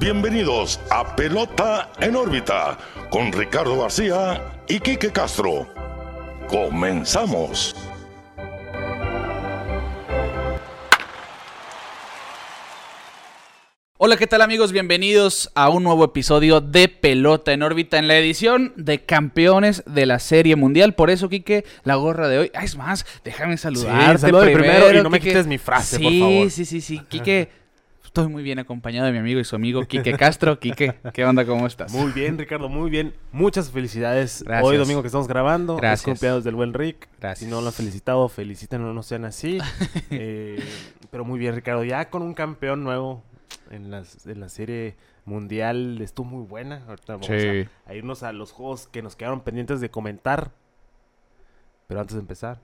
bienvenidos a Pelota en órbita con Ricardo García y Quique Castro. Comenzamos. Hola, ¿qué tal amigos? Bienvenidos a un nuevo episodio de Pelota en órbita en la edición de campeones de la Serie Mundial. Por eso, Quique, la gorra de hoy. Ah, es más, déjame saludarte Sí, primero, primero y no me quites mi frase, sí, por favor. Sí, sí, sí, Quique. Estoy muy bien acompañado de mi amigo y su amigo Quique Castro. Quique, ¿qué onda? ¿Cómo estás? Muy bien, Ricardo, muy bien. Muchas felicidades. Gracias. Hoy domingo que estamos grabando. Gracias. Cumpleaños del buen Rick. Gracias. Si no lo han felicitado, felicítenlo, no sean así. Eh, pero muy bien, Ricardo. Ya con un campeón nuevo en, las, en la serie mundial. Estuvo muy buena. Ahorita vamos Sí. a, a irnos a los juegos que nos quedaron pendientes de comentar. Pero antes de empezar.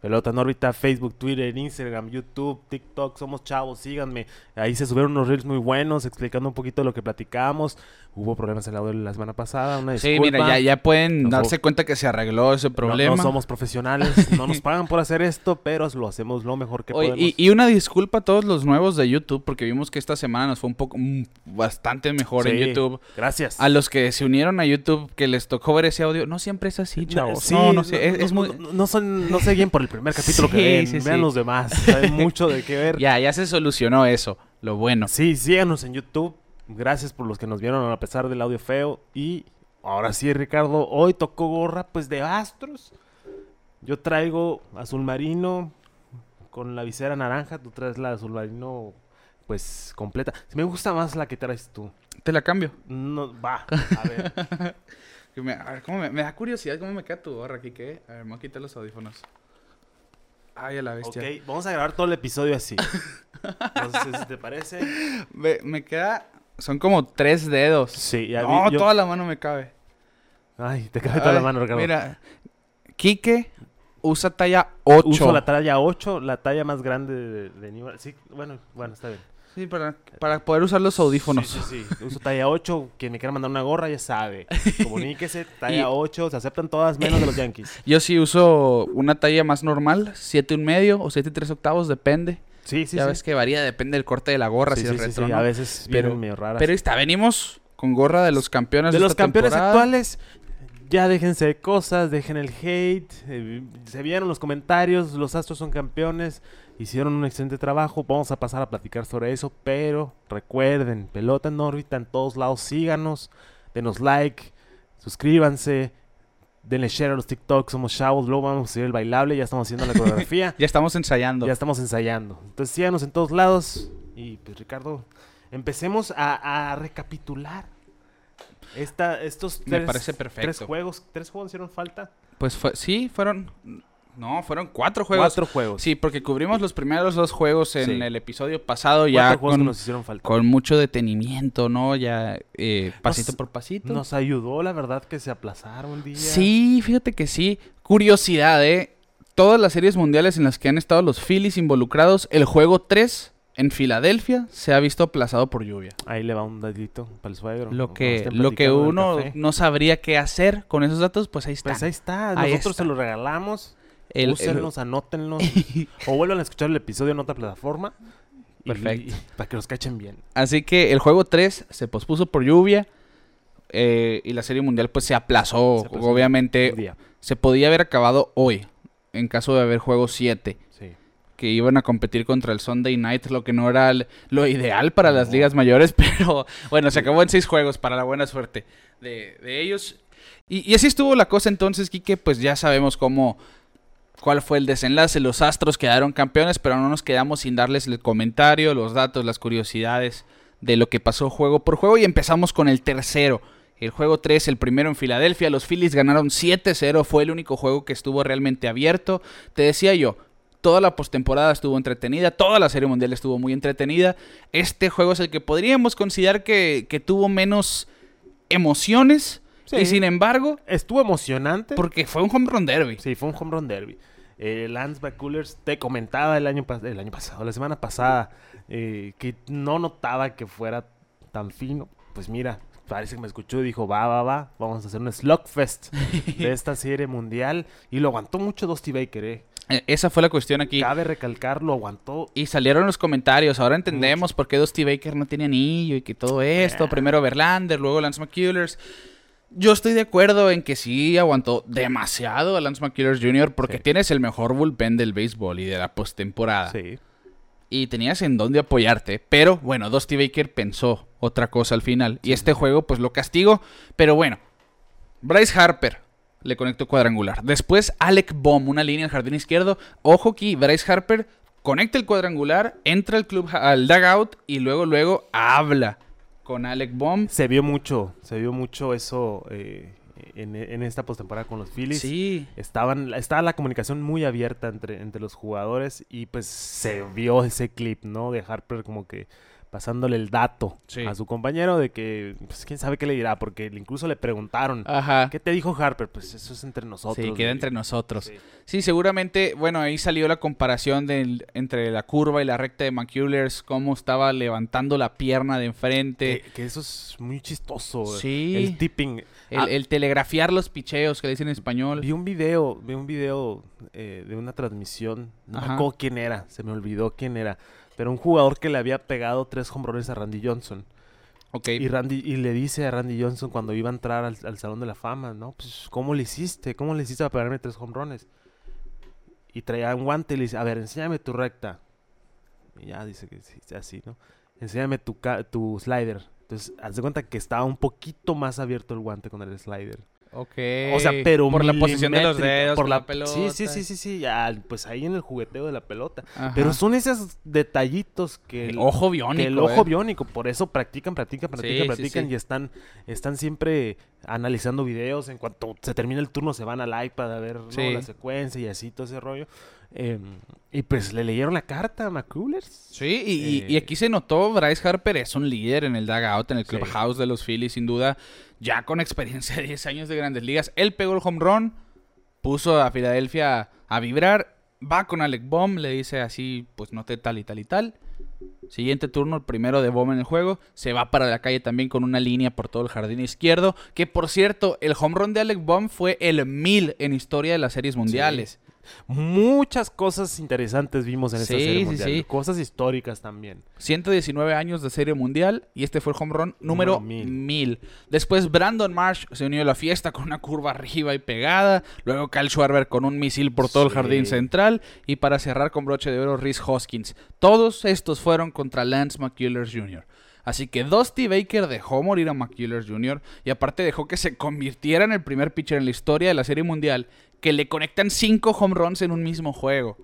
Pelota en órbita, Facebook, Twitter, Instagram, YouTube, TikTok, somos chavos, síganme. Ahí se subieron unos reels muy buenos explicando un poquito de lo que platicamos. Hubo problemas en el audio la semana pasada, una Sí, disculpa. mira, ya, ya pueden Nos darse cuenta que se arregló ese problema. No, somos profesionales, no nos pagan por hacer esto, pero lo hacemos lo mejor que Oye, podemos. y, y una disculpa a todos los nuevos de YouTube, porque vimos que esta semana nos fue un poco, mm, bastante mejor en YouTube. Gracias. A los que se unieron a YouTube, que les tocó ver ese audio, no siempre es así, No, chavos. sí, no, no sé, es, es muy... no, son, no se guíen por el primer capítulo Sí, que ven, sí, vean sí. los demás, hay mucho de qué ver. Ya, ya se solucionó eso, lo bueno. Sí, síganos en YouTube. Gracias por los que nos vieron a pesar del audio feo. Y ahora sí, Ricardo, hoy tocó gorra pues de astros. Yo traigo azul marino con la visera naranja. Tú traes la azul marino pues completa. Me gusta más la que traes tú. Te la cambio. No, va, a ver. Me, a ver, ¿cómo me, me da curiosidad cómo me queda tu gorra aquí, ¿qué? A ver, me voy a quitar los audífonos. Ay, a la bestia. ok, vamos a grabar todo el episodio así. Entonces, ¿te parece? Me, me queda... Son como tres dedos. Sí, ya no, vi- yo- toda la mano me cabe. Ay, te cae toda la mano, Ricardo. Mira, Quique usa talla 8. Uso la talla 8, la talla más grande de, de. Sí, bueno, bueno, está bien. Sí, para, para poder usar los audífonos. Sí, sí, sí. Uso talla 8. Quien me quiera mandar una gorra ya sabe. Comuníquese, talla Y- 8. Se aceptan todas menos de los Yankees. Yo sí uso una talla más normal, siete un medio o siete y tres octavos, depende. Sí, sí, ya sí. ves que varía, depende del corte de la gorra, Sí, si sí, es sí, retro, sí, ¿no? A veces Pero- medio raras. Pero está, venimos con gorra de los campeones de los esta campeones temporada. actuales, ya déjense de cosas, dejen el hate. eh, se vieron los comentarios, los Astros son campeones, hicieron un excelente trabajo. Vamos a pasar a platicar sobre eso, pero recuerden, pelota en órbita en todos lados, síganos, denos like, suscríbanse. Denle share a los TikToks, somos chavos, luego vamos a hacer el bailable, ya estamos haciendo la coreografía. Ya estamos ensayando. Ya estamos ensayando. Entonces síganos en todos lados. Y pues Ricardo, empecemos a, a recapitular. Esta, estos Me tres, parece perfecto. tres juegos. ¿Tres juegos hicieron falta? Pues fue, sí, fueron... No, fueron cuatro juegos. Cuatro juegos. Sí, porque cubrimos los primeros dos juegos en Sí. el episodio pasado Cuatro ya juegos que con, nos hicieron falta. con mucho detenimiento, ¿no? Ya eh, pasito Nos- por pasito. Nos ayudó, la verdad, que se aplazaron un día. Sí, fíjate que sí. Curiosidad, ¿eh? Todas las series mundiales en las que han estado los Phillies involucrados, el juego 3 en Filadelfia se ha visto aplazado por lluvia. Ahí le va un dadito para el suegro. Lo que, lo que uno no sabría qué hacer con esos datos, pues ahí está. Pues ahí está. Ahí Nosotros está. se lo regalamos. El- el- Úsenlos, anótenlos. o vuelvan a escuchar el episodio en otra plataforma. Perfecto. y- para que los cachen bien. Así que el juego 3 se pospuso por lluvia eh, y la serie mundial pues se aplazó. Se aplazó Obviamente se podía haber acabado hoy en caso de haber juego 7. Sí. que iban a competir contra el Sunday Night, lo que no era el- lo ideal para las ligas mayores, pero bueno, se acabó en seis juegos para la buena suerte de, de ellos. Y, y así estuvo la cosa entonces, Quique, pues ya sabemos cómo, cuál fue el desenlace. Los Astros quedaron campeones, pero no nos quedamos sin darles el comentario, los datos, las curiosidades de lo que pasó juego por juego y empezamos con el tercero. El juego 3, el primero en Filadelfia, los Phillies ganaron 7-0, fue el único juego que estuvo realmente abierto. Te decía yo, toda la postemporada estuvo entretenida, toda la serie mundial estuvo muy entretenida. Este juego es el que podríamos considerar que, que tuvo menos emociones. Sí. Y sin embargo, Estuvo emocionante. porque fue un home run derby. Sí, fue un home run derby. Eh, Lance McCullers te comentaba el año, pas- el año pasado, la semana pasada, eh, que no notaba que fuera tan fino. Pues mira, parece que me escuchó y dijo, va, va, va, vamos a hacer un slugfest de esta serie mundial. Y lo aguantó mucho Dusty Baker, eh. Eh, Esa fue la cuestión aquí. Cabe recalcar, lo aguantó. Y salieron los comentarios. Ahora entendemos por qué Dusty Baker no tiene anillo y que todo esto. Yeah. Primero Verlander, luego Lance McCullers. Yo estoy de acuerdo en que sí aguantó demasiado a Lance McCullers Jr. porque Sí. tienes el mejor bullpen del béisbol y de la postemporada. Sí. Y tenías en dónde apoyarte. Pero bueno, Dusty Baker pensó otra cosa al final. Y este juego pues lo castigó. Pero bueno, Bryce Harper le conectó cuadrangular. Después Alec Bohm, una línea al jardín izquierdo. Ojo aquí, Bryce Harper conecta el cuadrangular, entra al club al dugout y luego luego habla con Alec Bohm. Se vio mucho, se vio mucho eso eh, en, en esta postemporada con los Phillies. Sí. Estaban, estaba la comunicación muy abierta entre, entre los jugadores y pues se vio ese clip, ¿no? De Harper como que pasándole el dato Sí. a su compañero de que, pues quién sabe qué le dirá, porque incluso le preguntaron, Ajá. ¿qué te dijo Harper? Pues eso es entre nosotros. Sí, queda entre nosotros. Sí. Sí, seguramente, bueno, ahí salió la comparación del- entre la curva y la recta de McCullers, cómo estaba levantando la pierna de enfrente. Que, que eso es muy chistoso. güey. Sí. El tipping. El, Ah, el telegrafiar los picheos que le dicen en español. Vi un video, vi un video eh, de una transmisión, no me Ajá. acuerdo quién era, se me olvidó quién era, pero un jugador que le había pegado tres hombrones a Randy Johnson. Ok. Y Randy y le dice a Randy Johnson cuando iba a entrar al, al Salón de la Fama, ¿no? Pues, ¿cómo le hiciste? ¿Cómo le hiciste para pegarme tres hombrones? Y traía un guante y le dice, a ver, enséñame tu recta. Y ya dice que sí, así, ¿no? Enséñame tu, tu slider. Entonces, haz de cuenta que estaba un poquito más abierto el guante con el slider. Ok. O sea, pero Por la posición de los dedos, por la, la pelota. Sí, sí, sí, sí, sí, ya, pues ahí en el jugueteo de la pelota. Ajá. Pero son esos detallitos que el ojo biónico. que el ojo eh. biónico, por eso practican, practican, practican, Sí, practican sí. y están, están siempre analizando videos. En cuanto se termina el turno, se van al iPad a ver la secuencia y así todo ese rollo. Eh, y pues le leyeron la carta a McCullers. Sí, y, y- Eh, y aquí se notó, Bryce Harper es un líder en el dugout, en el clubhouse de los Phillies, sin duda, ya con experiencia de 10 años de grandes ligas. Él pegó el home run, puso a Filadelfia a vibrar, va con Alec Bohm, le dice así, pues noté tal y tal y tal. Siguiente turno, el primero de Bohm en el juego, se va para la calle también con una línea por todo el jardín izquierdo, que por cierto, el home run de Alec Bohm fue el mil en historia de las series mundiales. Muchas cosas interesantes vimos en esta Sí, serie mundial. sí. Cosas históricas también. 119 años de serie mundial y este fue el home run número Número 1000. mil. Después Brandon Marsh se unió a la fiesta con una curva arriba y pegada. Luego Kyle Schwarber con un misil por todo el jardín central. Y para cerrar con broche de oro, Rhys Hoskins. Todos estos fueron contra Lance McCullers Jr. Así que Dusty Baker dejó morir a McCullers Jr. y aparte dejó que se convirtiera en el primer pitcher en la historia de la Serie Mundial que le conectan cinco home runs en un mismo juego.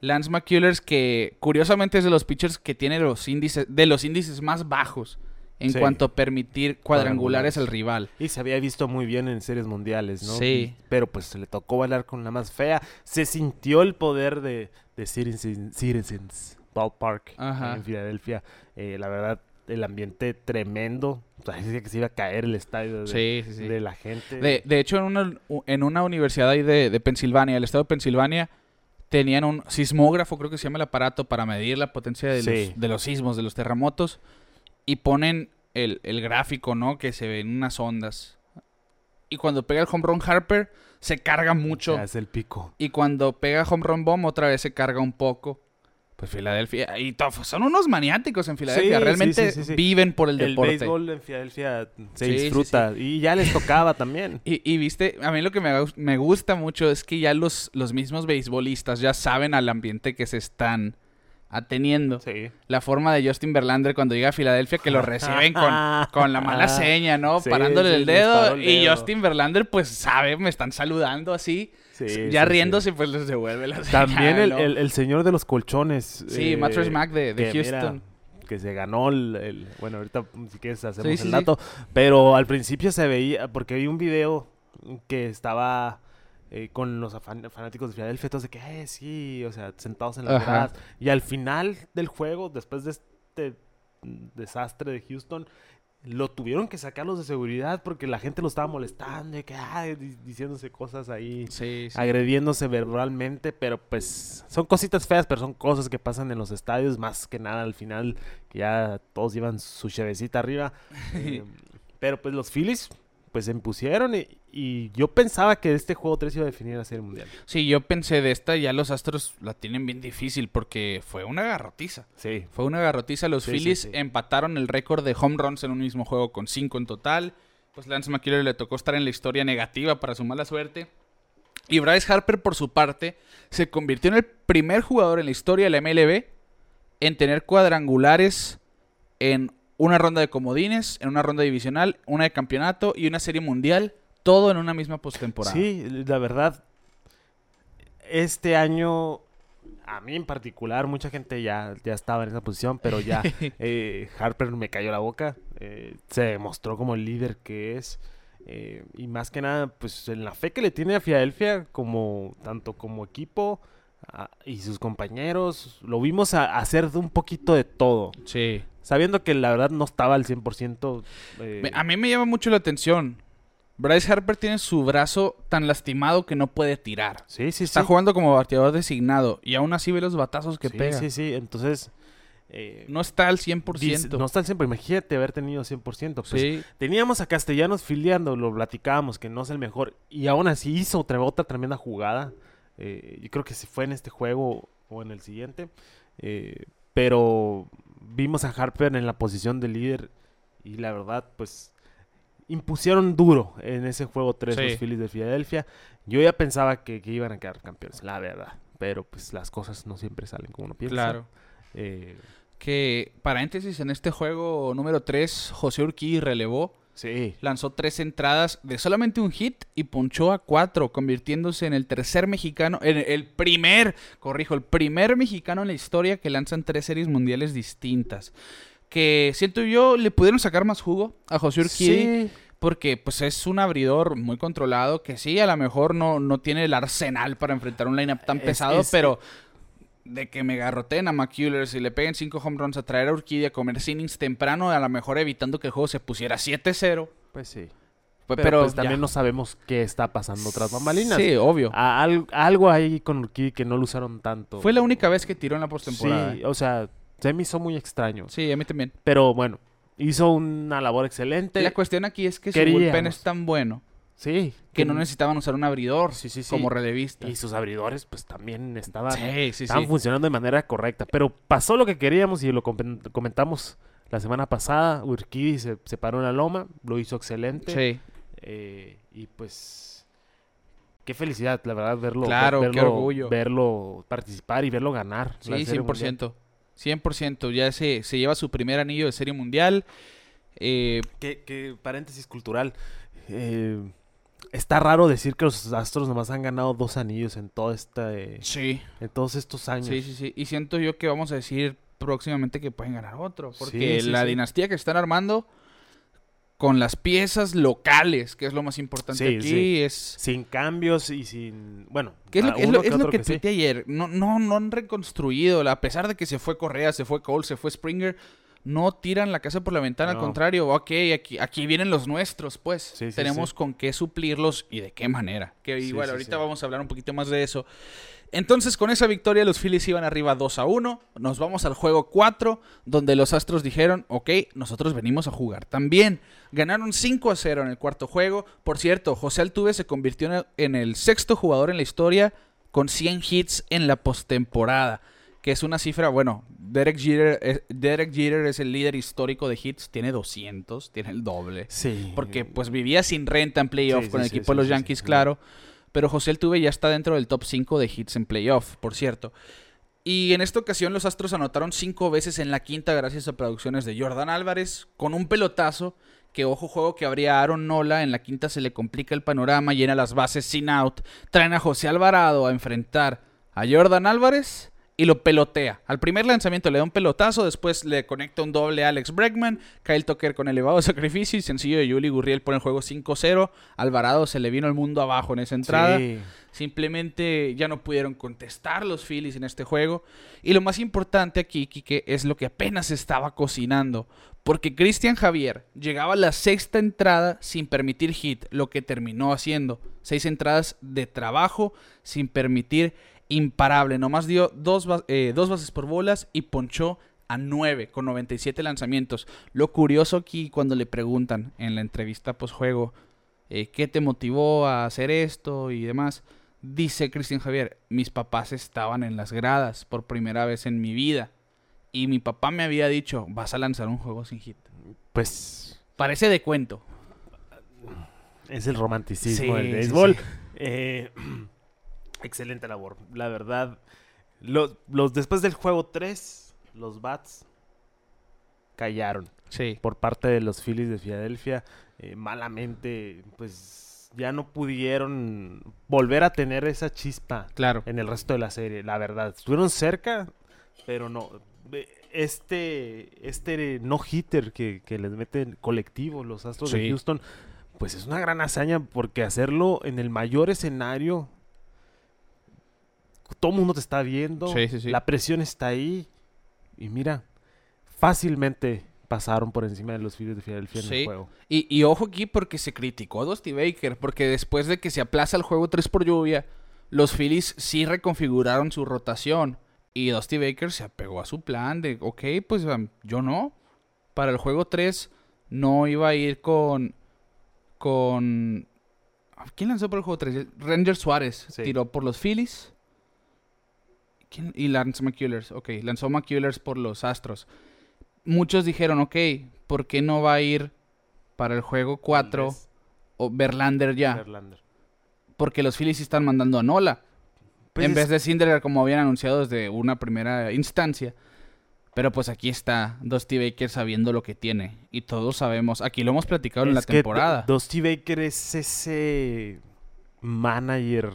Lance McCullers que curiosamente es de los pitchers que tiene los índices de los índices más bajos en Sí. cuanto a permitir cuadrangulares Cuadrangulares. al rival. Y se había visto muy bien en series mundiales, ¿no? Sí. Pero pues se le tocó bailar con la más fea. Se sintió el poder de, de Citizens, Citizens Ballpark Ajá. en Filadelfia. Eh, la verdad, el ambiente tremendo. Parecía que se iba a caer el estadio de, Sí, sí, sí. de la gente. De, de hecho, en una, en una universidad ahí de, de Pensilvania, el estado de Pensilvania, tenían un sismógrafo, creo que se llama el aparato, para medir la potencia de, Sí. los, de los sismos, de los terremotos, y ponen el, el gráfico, ¿no? Que se ven unas ondas. Y cuando pega el home run Harper, se carga mucho. Ya es el pico. Y cuando pega home run bomb, otra vez se carga un poco. Pues Filadelfia, y son unos maniáticos en Filadelfia, Sí, realmente sí, sí, viven por el El, deporte. béisbol en Filadelfia se disfruta. Y ya les tocaba también. Y, y viste, a mí lo que me gusta mucho es que ya los, los mismos beisbolistas ya saben al ambiente que se están ateniendo. Sí. La forma de Justin Verlander cuando llega a Filadelfia que lo reciben con, con la mala seña, ¿no? Sí, Parándole sí, el dedo. Y. Justin Verlander pues sabe, me están saludando así. Sí, ya sí, riéndose sí. pues les devuelve la señal, También el, ¿no? el- el señor de los colchones. Sí, eh, Mattress Mac de, de que mira, Houston. que se ganó el, el- Bueno, ahorita si quieres hacemos Sí, sí, el sí. dato. Pero al principio se veía, porque vi un video que estaba eh, con los fanáticos de Filadelfia, todos de que, eh, sí, o sea, sentados en Ajá. gradas. Y al final del juego, después de este desastre de Houston, lo tuvieron que sacar los de seguridad porque la gente lo estaba molestando y que, di- diciéndose cosas ahí Sí, sí. agrediéndose verbalmente, pero pues son cositas feas, pero son cosas que pasan en los estadios, más que nada al final, que ya todos llevan su chevecita arriba. Eh, Pero pues los Phillies pues se impusieron y, y yo pensaba que este juego 3 iba a definir la serie mundial. Sí, yo pensé de esta, ya los Astros la tienen bien difícil porque fue una garrotiza. Sí. Fue una garrotiza. Los Sí, sí, Phillies sí. empataron el récord de home runs en un mismo juego con 5 en total. Pues Lance McCullers le tocó estar en la historia negativa para su mala suerte. Y Bryce Harper, por su parte, se convirtió en el primer jugador en la historia de la MLB en tener cuadrangulares en una ronda de comodines, en una ronda divisional, una de campeonato y una serie mundial, todo en una misma postemporada. Sí, la verdad, este año, a mí en particular, mucha gente ya, ya estaba en esa posición, pero ya eh, Harper me cayó la boca, eh, se demostró como el líder que es. eh, y más que nada, pues en la fe que le tiene a Filadelfia, como tanto como equipo a- y sus compañeros, lo vimos a- hacer de un poquito de todo, Sí. Sabiendo que la verdad no estaba al 100%. eh, A mí me llama mucho la atención. Bryce Harper tiene su brazo tan lastimado que no puede tirar. sí, sí, Está sí. jugando como bateador designado y aún así ve los batazos que sí, pega. sí, sí, entonces... eh, No está al Dice- 100%. no está al 100%, pero imagínate haber tenido 100%. Pues, sí. Teníamos a Castellanos filiando, lo platicábamos, que no es el mejor. Y aún así hizo otra, otra tremenda jugada. Eh, yo creo que se fue en este juego o en el siguiente. Eh, pero vimos a Harper en la posición de líder. Y la verdad, pues impusieron duro en ese juego 3 Sí. los Phillies de Filadelfia. Yo ya pensaba que, que iban a quedar campeones, la verdad. Pero pues las cosas no siempre salen como uno piensa. Claro. Eh, Que, paréntesis, en este juego número 3, José Urquí relevó. Sí. Lanzó tres entradas de solamente un hit y punchó a cuatro, convirtiéndose en el tercer mexicano, en el primer, corrijo, el primer mexicano en la historia que lanzan tres series mundiales distintas. Que siento yo, le pudieron sacar más jugo a José Urquidi. Sí. Porque pues es un abridor muy controlado que sí, a lo mejor no, no tiene el arsenal para enfrentar un lineup tan Es- pesado, es- pero de que me garroteen a McCullers y le peguen cinco home runs a traer a Urquidia a comer innings temprano, a lo mejor evitando que el juego se pusiera 7-0. Pues sí. Pues, Pero, pero pues también ya. no sabemos qué está pasando tras bambalinas. Sí, obvio. A- al- algo ahí con Urquidi que no lo usaron tanto. Fue la única vez que tiró en la postemporada. Sí, Sí, o sea, se me hizo muy extraño. a mí también. Pero bueno, hizo una labor excelente. La cuestión aquí es que su queríamos. bullpen es tan bueno Sí. que no necesitaban usar un abridor Sí, sí, sí. como relevista. Y sus abridores, pues también estaban, estaban funcionando de manera correcta. Pero pasó lo que queríamos y lo comen- comentamos la semana pasada. Urquidi se, se paró en la loma, lo hizo excelente. Sí. Eh, y pues qué felicidad, la verdad, verlo, Claro, qué verlo, orgullo. verlo participar y verlo ganar. Sí, Serie Mundial. 100%. 100%. Ya se, se lleva su primer anillo de serie mundial. Eh, Que, que, paréntesis cultural. eh, está raro decir que los Astros nomás han ganado dos anillos en todo esta, eh, sí, en todos estos años. sí, sí, sí. Y siento yo que vamos a decir próximamente que pueden ganar otro. Porque Sí, sí, la sí. dinastía que están armando con las piezas locales, que es lo más importante aquí, es... Sin cambios y sin. Bueno, ¿Qué es lo, a es lo- es lo otro que sí. tuiteé ayer? No, no, no han reconstruido. A pesar de que se fue Correa, se fue Cole, se fue Springer, no tiran la casa por la ventana. No. Al contrario, ok, aquí, aquí vienen los nuestros, pues. Sí, sí, Tenemos sí. con qué suplirlos y de qué manera. Que igual, ahorita vamos a hablar un poquito más de eso. Entonces, con esa victoria, los Phillies iban arriba 2 a 1. Nos vamos al juego 4, donde los Astros dijeron, ok, nosotros venimos a jugar también. Ganaron 5 a 0 en el cuarto juego. Por cierto, José Altuve se convirtió en el, en el sexto jugador en la historia con 100 hits en la postemporada. Que es una cifra, bueno, Derek Jeter, eh, Derek Jeter es el líder histórico de hits, tiene 200, tiene el doble. Sí. Porque pues vivía sin renta en playoff Sí, con sí, el sí, equipo de los Yankees, claro. Pero José Altuve ya está dentro del top 5 de hits en playoff, por cierto. Y en esta ocasión los Astros anotaron cinco veces en la quinta gracias a producciones de Jordan Álvarez con un pelotazo que ojo juego que habría Aaron Nola, en la quinta se le complica el panorama, llena las bases sin out, traen a José Alvarado a enfrentar a Jordan Álvarez y lo pelotea. Al primer lanzamiento le da un pelotazo, después le conecta un doble a Alex Bregman, Kyle Tucker con elevado sacrificio y sencillo de Yuli Gurriel por el juego 5-0. Alvarado se le vino el mundo abajo en esa entrada. Sí. Simplemente ya no pudieron contestar los Phillies en este juego. Y lo más importante aquí, Kike, es lo que apenas estaba cocinando. Porque Cristian Javier llegaba a la sexta entrada sin permitir hit, lo que terminó haciendo. Seis entradas de trabajo sin permitir imparable. Nomás dio dos, eh, dos bases por bolas y ponchó a 9 con 97 lanzamientos. Lo curioso aquí cuando le preguntan en la entrevista post-juego eh, qué te motivó a hacer esto y demás, dice Cristian Javier, mis papás estaban en las gradas por primera vez en mi vida y mi papá me había dicho, vas a lanzar un juego sin hit. Pues Parece de cuento. es el romanticismo Sí, del sí, béisbol. sí. Eh, excelente labor. La verdad, los, los después del juego 3, los Bats callaron Sí. por parte de los Phillies de Filadelfia. Eh, malamente, pues ya no pudieron volver a tener esa chispa Claro. en el resto de la serie, la verdad. Estuvieron cerca, pero no. Este, este no-hitter que, que les meten colectivo los Astros de. Houston, pues es una gran hazaña porque hacerlo en el mayor escenario, todo el mundo te está viendo, Sí, sí, sí. la presión está ahí, y mira, fácilmente pasaron por encima de los Phillies de Filadelfia en el juego. Y, y ojo aquí porque se criticó a Dusty Baker, porque después de que se aplaza el juego 3 por lluvia, los Phillies sí reconfiguraron su rotación. Y Dusty Baker se apegó a su plan de, ok, pues um, yo no. Para el juego 3 no iba a ir con... con ¿Quién lanzó por el juego 3? Ranger Suárez Sí. tiró por los Phillies. ¿Quién? Y lanzó McCullers. Ok, lanzó McCullers por los Astros. Muchos dijeron, ok, ¿por qué no va a ir para el juego 4 Valdez, o Verlander ya? Verlander. Porque los Phillies sí están mandando a Nola. Pues en es- vez de Cinderer, como habían anunciado desde una primera instancia. Pero pues aquí está Dusty Baker sabiendo lo que tiene. Y todos sabemos, aquí lo hemos platicado en la que temporada. Du- Dusty Baker es ese manager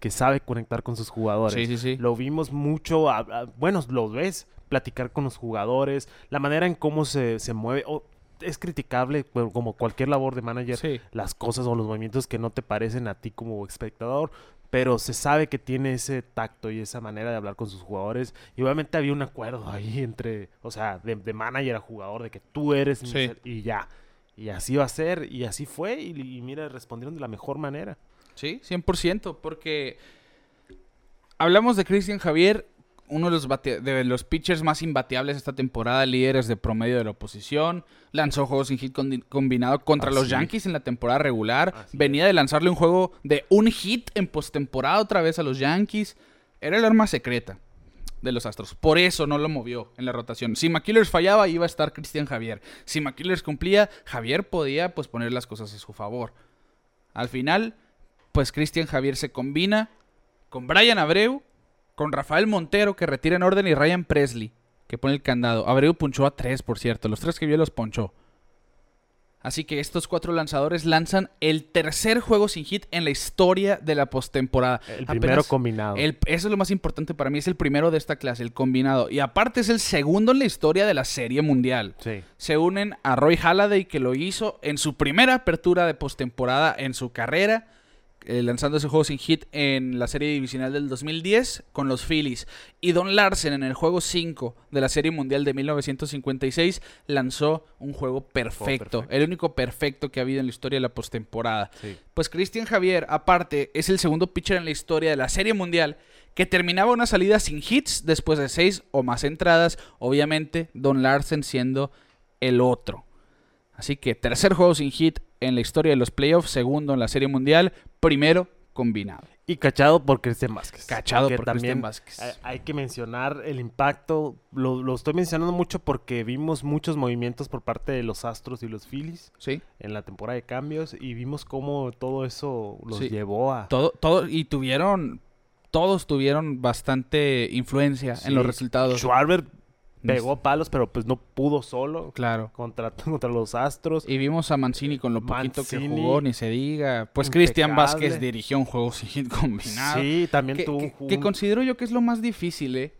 que sabe conectar con sus jugadores. Sí, sí, sí. Lo vimos mucho, a- a- bueno, lo ves, platicar con los jugadores, la manera en cómo se, se mueve. o- es criticable, como cualquier labor de manager, Sí. las cosas o los movimientos que no te parecen a ti como espectador, pero se sabe que tiene ese tacto y esa manera de hablar con sus jugadores. Y obviamente había un acuerdo ahí entre, o sea, de, de manager a jugador, de que tú eres mi Sí. ser- y ya. Y así va a ser, y así fue, y, y mira, respondieron de la mejor manera. Sí, 100%, porque hablamos de Cristian Javier, uno de los, bate- de los pitchers más imbateables esta temporada, líderes de promedio de la oposición, lanzó juegos sin hit combinado contra los Así. Yankees en la temporada regular, Así venía de lanzarle un juego de un hit en postemporada otra vez a los Yankees, era el arma secreta de los Astros. Por eso no lo movió en la rotación. Si McKillers fallaba, iba a estar Cristian Javier. Si McKillers cumplía, Javier podía pues poner las cosas a su favor. Al final, pues Cristian Javier se combina con Brian Abreu, con Rafael Montero que retira en orden y Ryan Presley que pone el candado. Abreu punchó a tres, por cierto. Los tres que vio los ponchó. Así que estos cuatro lanzadores lanzan el tercer juego sin hit en la historia de la postemporada. El Apenas- primero combinado. el- eso es lo más importante para mí. Es el primero de esta clase, el combinado. Y aparte es el segundo en la historia de la Serie Mundial. Sí. Se unen a Roy Halladay, que lo hizo en su primera apertura de postemporada en su carrera, eh, lanzando ese juego sin hit en la serie divisional del 2010 con los Phillies. Y Don Larsen en el juego 5 de la Serie Mundial de 1956 lanzó un juego perfecto, perfecto. el único perfecto que ha habido en la historia de la postemporada. Sí. Pues Cristian Javier, aparte, es el segundo pitcher en la historia de la Serie Mundial que terminaba una salida sin hits después de seis o más entradas. Obviamente, Don Larsen siendo el otro. Así que tercer juego sin hit en la historia de los playoffs, segundo en la Serie Mundial, primero combinado. Y cachado por Cristian Vázquez. Cachado por también Cristian Vázquez. hay- que mencionar el impacto. Lo, lo estoy mencionando mucho porque vimos muchos movimientos por parte de los Astros y los Phillies Sí, en la temporada de cambios y vimos cómo todo eso los Sí. llevó a... todo, todo, y tuvieron, todos tuvieron bastante influencia en los resultados. Schwarber pegó palos, pero pues no pudo solo Claro. contra, contra los Astros. Y vimos a Mancini con lo poquito que jugó, ni se diga. Pues Cristian. Vázquez dirigió un juego sin hit combinado. Sí, también que, tuvo un... que considero yo que es lo más difícil, ¿eh?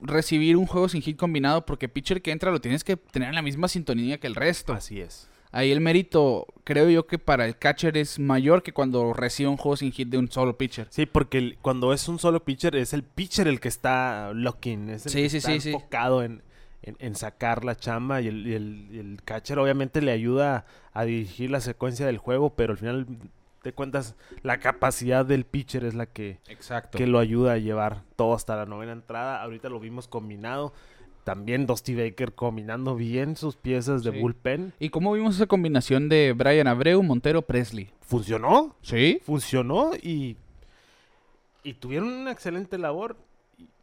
Recibir un juego sin hit combinado porque pitcher que entra lo tienes que tener en la misma sintonía que el resto. Así es. Ahí el mérito, creo yo que para el catcher es mayor que cuando recibe un juego sin hit de un solo pitcher. Sí, porque el- cuando es un solo pitcher, es el pitcher el que está locking, es el Sí, que sí, está sí, enfocado en, en- en sacar la chamba y el, y el- y el catcher obviamente le ayuda a dirigir la secuencia del juego, pero al final de cuentas la capacidad del pitcher es la que, Exacto. que lo ayuda a llevar todo hasta la novena entrada. Ahorita lo vimos combinado. También Dusty Baker combinando bien sus piezas de Sí. bullpen. ¿Y cómo vimos esa combinación de Brian Abreu, Montero, Presley? Funcionó, Sí. funcionó y, y tuvieron una excelente labor.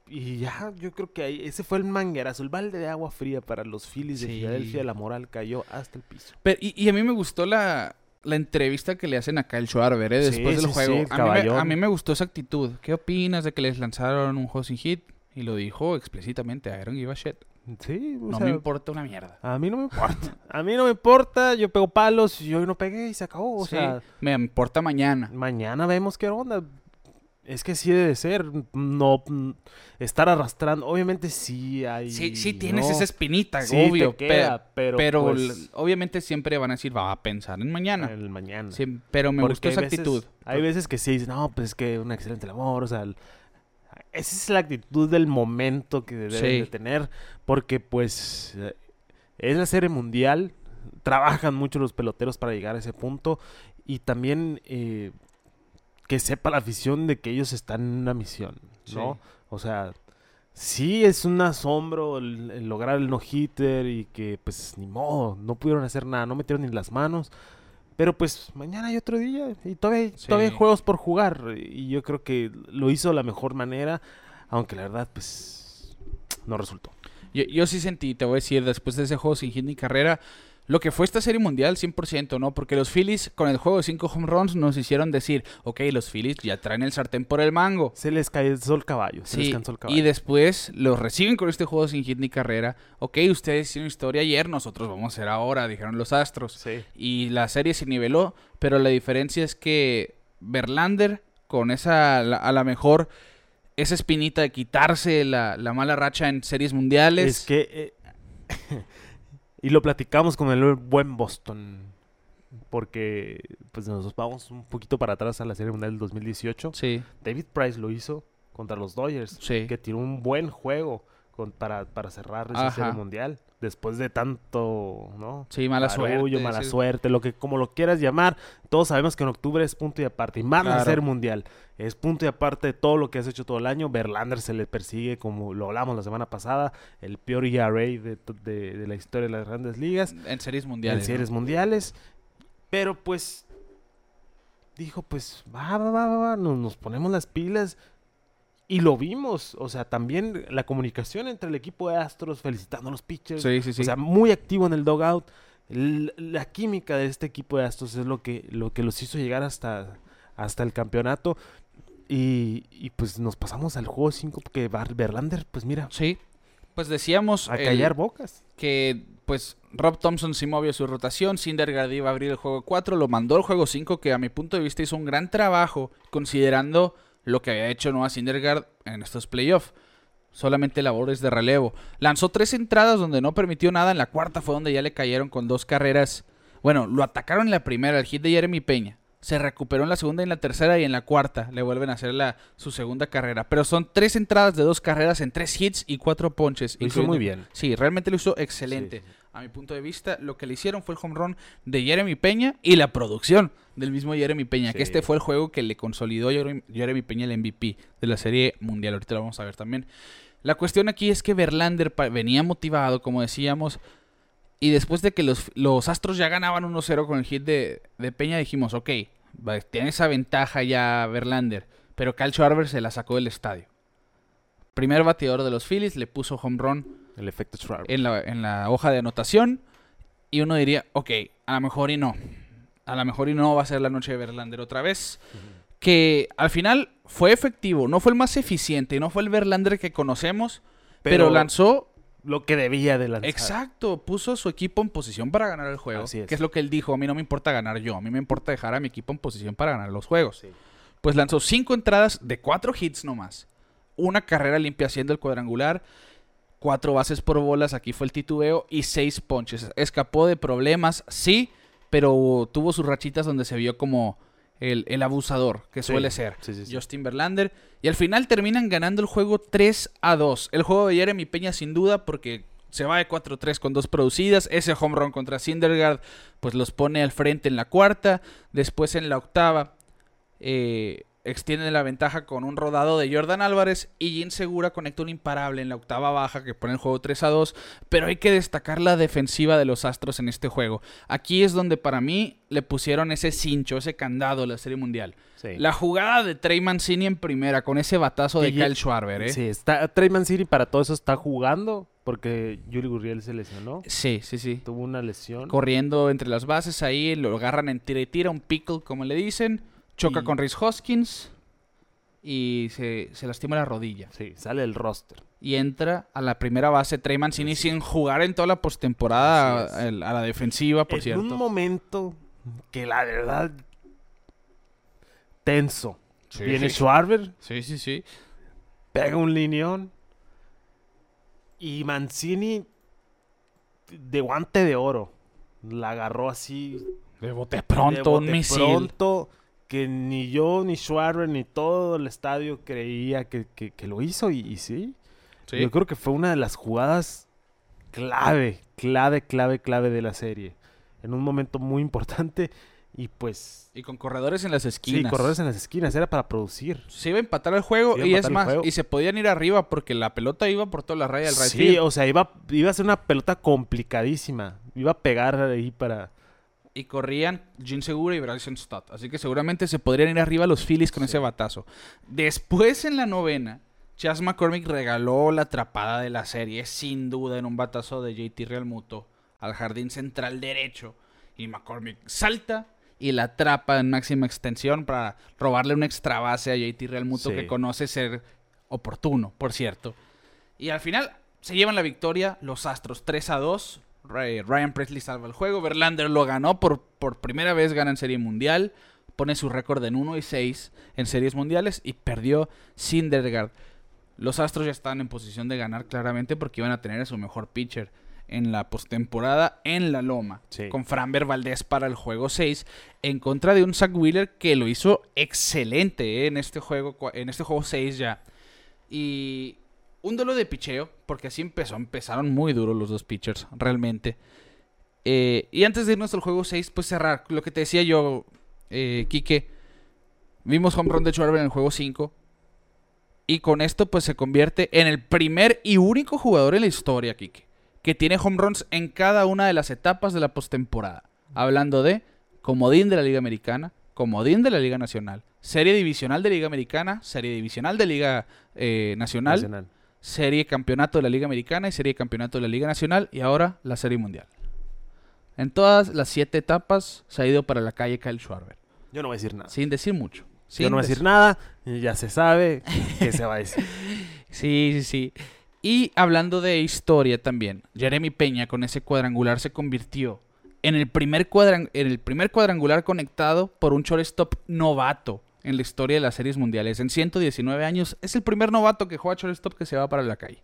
Y, y ya, yo creo que ahí, ese fue el manguerazo, el balde de agua fría para los Phillies de Sí. Filadelfia. La moral cayó hasta el piso. Pero, y, y a mí me gustó la, la entrevista que le hacen a Kyle Schwarber ¿eh? Sí, después del sí, juego. sí, a, mí me, a mí me gustó esa actitud. ¿Qué opinas de que les lanzaron un hosting hit? Y lo dijo explícitamente, I don't give a shit. Sí, o No sea, me importa una mierda. A mí no me importa. A mí no me importa. Yo pego palos y yo no pegué y se acabó. O Sí, sea, me importa mañana. mañana vemos qué onda. Es que sí debe ser. No estar arrastrando. Obviamente sí hay. Sí, sí tienes ¿no? esa espinita, Sí te obvio. pe- queda, pero, pero pues, obviamente siempre van a decir, va a pensar en mañana. el mañana. Sí, pero me Porque gustó hay esa veces- actitud. Hay veces que sí dicen, no, pues es que una excelente labor. O sea, el- esa es la actitud del momento que deben Sí. de tener. Porque, pues, eh, es la serie mundial. Trabajan mucho los peloteros para llegar a ese punto. Y también eh, que sepa la afición de que ellos están en una misión, ¿no? Sí. O sea, sí es un asombro el, el lograr el no-hitter y que, pues, ni modo, no pudieron hacer nada, no metieron ni las manos. Pero pues mañana hay otro día y todavía, Sí. todavía hay juegos por jugar. Y yo creo que lo hizo de la mejor manera, aunque la verdad, pues, no resultó. Yo, yo sí sentí, te voy a decir, después de ese juego sin hit ni carrera, lo que fue esta serie mundial 100%, ¿no? Porque los Phillies con el juego de 5 home runs nos hicieron decir, ok, los Phillies ya traen el sartén por el mango. Se les cansó el caballo, se les cansó el caballo. y después los reciben con este juego sin hit ni carrera. Ok, ustedes hicieron historia ayer, nosotros vamos a hacer ahora, dijeron los Astros. Sí. Y la serie se niveló, pero la diferencia es que Verlander, con esa, a la mejor, esa espinita de quitarse la, la mala racha en series mundiales. Es que... eh, y lo platicamos con el buen Boston. Porque pues nos vamos un poquito para atrás a la Serie Mundial del 2018. Sí, David Price lo hizo contra los Dodgers. sí. Que tiró un buen juego con- para, para cerrar. Serie Mundial. Después de tanto, ¿no? Sí, mala Barullo, suerte. mala sí. suerte, lo que como lo quieras llamar. Todos sabemos que en octubre es punto y aparte. Y más la Claro. Serie Mundial. Es punto y aparte de todo lo que has hecho todo el año. Verlander se le persigue, como lo hablamos la semana pasada, el peor ERA de, de- de la historia de las grandes ligas. En series mundiales. en series ¿no? mundiales. Pero pues dijo, pues va, va, va, va, va, nos, nos ponemos las pilas. Y lo vimos, o sea, también la comunicación entre el equipo de Astros felicitando a los pitchers. Sí, sí, sí. O sea, muy activo en el dugout. L- La química de este equipo de Astros es lo que, lo que los hizo llegar hasta, hasta el campeonato. Y, y, pues nos pasamos al juego 5 porque Verlander, pues mira, Sí. Pues decíamos a el- callar bocas. que pues Rob Thompson sí movió su rotación, Syndergaard iba a abrir el juego 4, lo mandó al juego 5 que a mi punto de vista hizo un gran trabajo considerando lo que había hecho Noah Syndergaard en estos playoffs. Solamente labores de relevo. Lanzó tres entradas donde no permitió nada. En la cuarta fue donde ya le cayeron con dos carreras. Bueno, lo atacaron en la primera, el hit de Jeremy Peña. Se recuperó en la segunda y en la tercera y en la cuarta le vuelven a hacer la, su segunda carrera. Pero son tres entradas de dos carreras en tres hits y cuatro ponches. Lo hizo muy bien. Sí, realmente lo hizo excelente. Sí. A mi punto de vista, lo que le hicieron fue el home run de Jeremy Peña y la producción del mismo Jeremy Peña, que este fue el juego que le consolidó a Jeremy, Peña el MVP de la serie mundial. Ahorita lo vamos a ver también. La cuestión aquí es que Verlander venía motivado, como decíamos, y después de que los, los Astros ya ganaban 1-0 con el hit de, de Peña, dijimos, ok, tiene esa ventaja ya Verlander, pero Cal Schwarber se la sacó del estadio. Primer bateador de los Phillies, le puso home run El efecto en la, en la hoja de anotación. Y uno diría, ok, a lo mejor y no. A lo mejor y no va a ser la noche de Verlander otra vez. Que al final fue efectivo. No fue el más eficiente. No fue el Verlander que conocemos. Pero, lanzó. lo que debía de lanzar. Exacto. Puso a su equipo en posición para ganar el juego. Así es. Que es lo que él dijo. A mí no me importa ganar yo. A mí me importa dejar a mi equipo en posición para ganar los juegos. Sí. Pues lanzó cinco entradas de cuatro hits nomás. Una carrera limpia haciendo el cuadrangular. Cuatro bases por bolas, aquí fue el titubeo. Y seis ponches. Escapó de problemas, sí, pero tuvo sus rachitas donde se vio como el, el abusador, que Sí, suele ser. sí, sí, sí. Justin Verlander. Y al final terminan ganando el juego 3 a 2. El juego de Jeremy Peña sin duda porque se va de 4-3 con dos producidas. Ese home run contra Syndergaard pues los pone al frente en la cuarta. Después en la octava eh, extiende la ventaja con un rodado de Jordan Álvarez y Jin Segura conecta un imparable en la octava baja que pone el juego 3 a 2, pero hay que destacar la defensiva de los Astros en este juego. Aquí es donde para mí le pusieron ese cincho, ese candado a la Serie Mundial. Sí. La jugada de Trey Mancini en primera con ese batazo de Que Kyle Schwarber, ¿eh? Sí, está, Trey Mancini para todo eso está jugando porque Yuli Gurriel se lesionó. Sí, sí, sí. Tuvo una lesión. Corriendo entre las bases ahí, lo agarran en tira y tira, un pickle como le dicen, choca Y- con Rhys Hoskins y se, se lastima la rodilla. Sí, sale el roster. y entra a la primera base Trey Mancini sin jugar en toda la postemporada a, la defensiva, por en cierto. un momento que la verdad tenso. Sí. Viene Schwarber, Sí, sí, sí. pega un lineón y Mancini de guante de oro la agarró así De bote de pronto, un bote misil. pronto que ni yo ni Schwarber ni todo el estadio creía que, que- que lo hizo y, y sí. Sí. Yo creo que fue una de las jugadas clave, clave, clave, clave de la serie. En un momento muy importante y pues... Y con corredores en las Sí, esquinas. corredores en las esquinas, era para producir. Se iba a empatar el juego y es más, juego. y se podían ir arriba porque la pelota iba por toda la raya del right Sí, field. o sea, iba, iba a ser una pelota complicadísima. Iba a pegar ahí para... Y corrían Jim Segura y Bryson Stott. Así que seguramente se podrían ir arriba los Phillies con Sí. ese batazo. Después en la novena, Chas McCormick regaló la atrapada de la serie, sin duda, en un batazo de JT Realmuto al jardín central derecho. Y McCormick salta y la atrapa en máxima extensión para robarle una extra base a JT Realmuto Sí. que conoce ser oportuno, por cierto. Y al final se llevan la victoria los Astros 3 a 2. Ryan Presley salva el juego. Verlander lo ganó por, por primera vez, gana en Serie Mundial. Pone su récord en 1 y 6 en Series Mundiales y perdió Syndergaard. Los Astros ya estaban en posición de ganar claramente porque iban a tener a su mejor pitcher en la postemporada en la loma. Sí. Con Framber Valdez para el juego 6 en contra de un Zach Wheeler que lo hizo excelente eh, en este juego en este juego 6 ya. Y un duelo de picheo, porque así empezó. Empezaron muy duros los dos pitchers, realmente. Eh, y antes de irnos al juego 6, pues cerrar. Lo que te decía yo, eh, Quique. Vimos home run de Schwarber en el juego 5. Y con esto, pues se convierte en el primer y único jugador en la historia, Quique, que tiene home runs en cada una de las etapas de la postemporada. Hablando de comodín de la Liga Americana, comodín de la Liga Nacional, serie divisional de Liga Americana, serie divisional de Liga eh, Nacional, Nacional. Serie campeonato de la Liga Americana y serie campeonato de la Liga Nacional y ahora la serie mundial. En todas las siete etapas se ha ido para la calle Kyle Schwarber, Yo no voy a decir nada. sin decir mucho. Yo no voy a dec- decir nada. Ya se sabe que se va a decir. Sí, sí, sí. Y hablando de historia también, Jeremy Peña con ese cuadrangular se convirtió en el primer, cuadran- en el primer cuadrangular conectado por un shortstop novato en la historia de las series mundiales. En 119 años es el primer novato que juega shortstop que se va para la calle.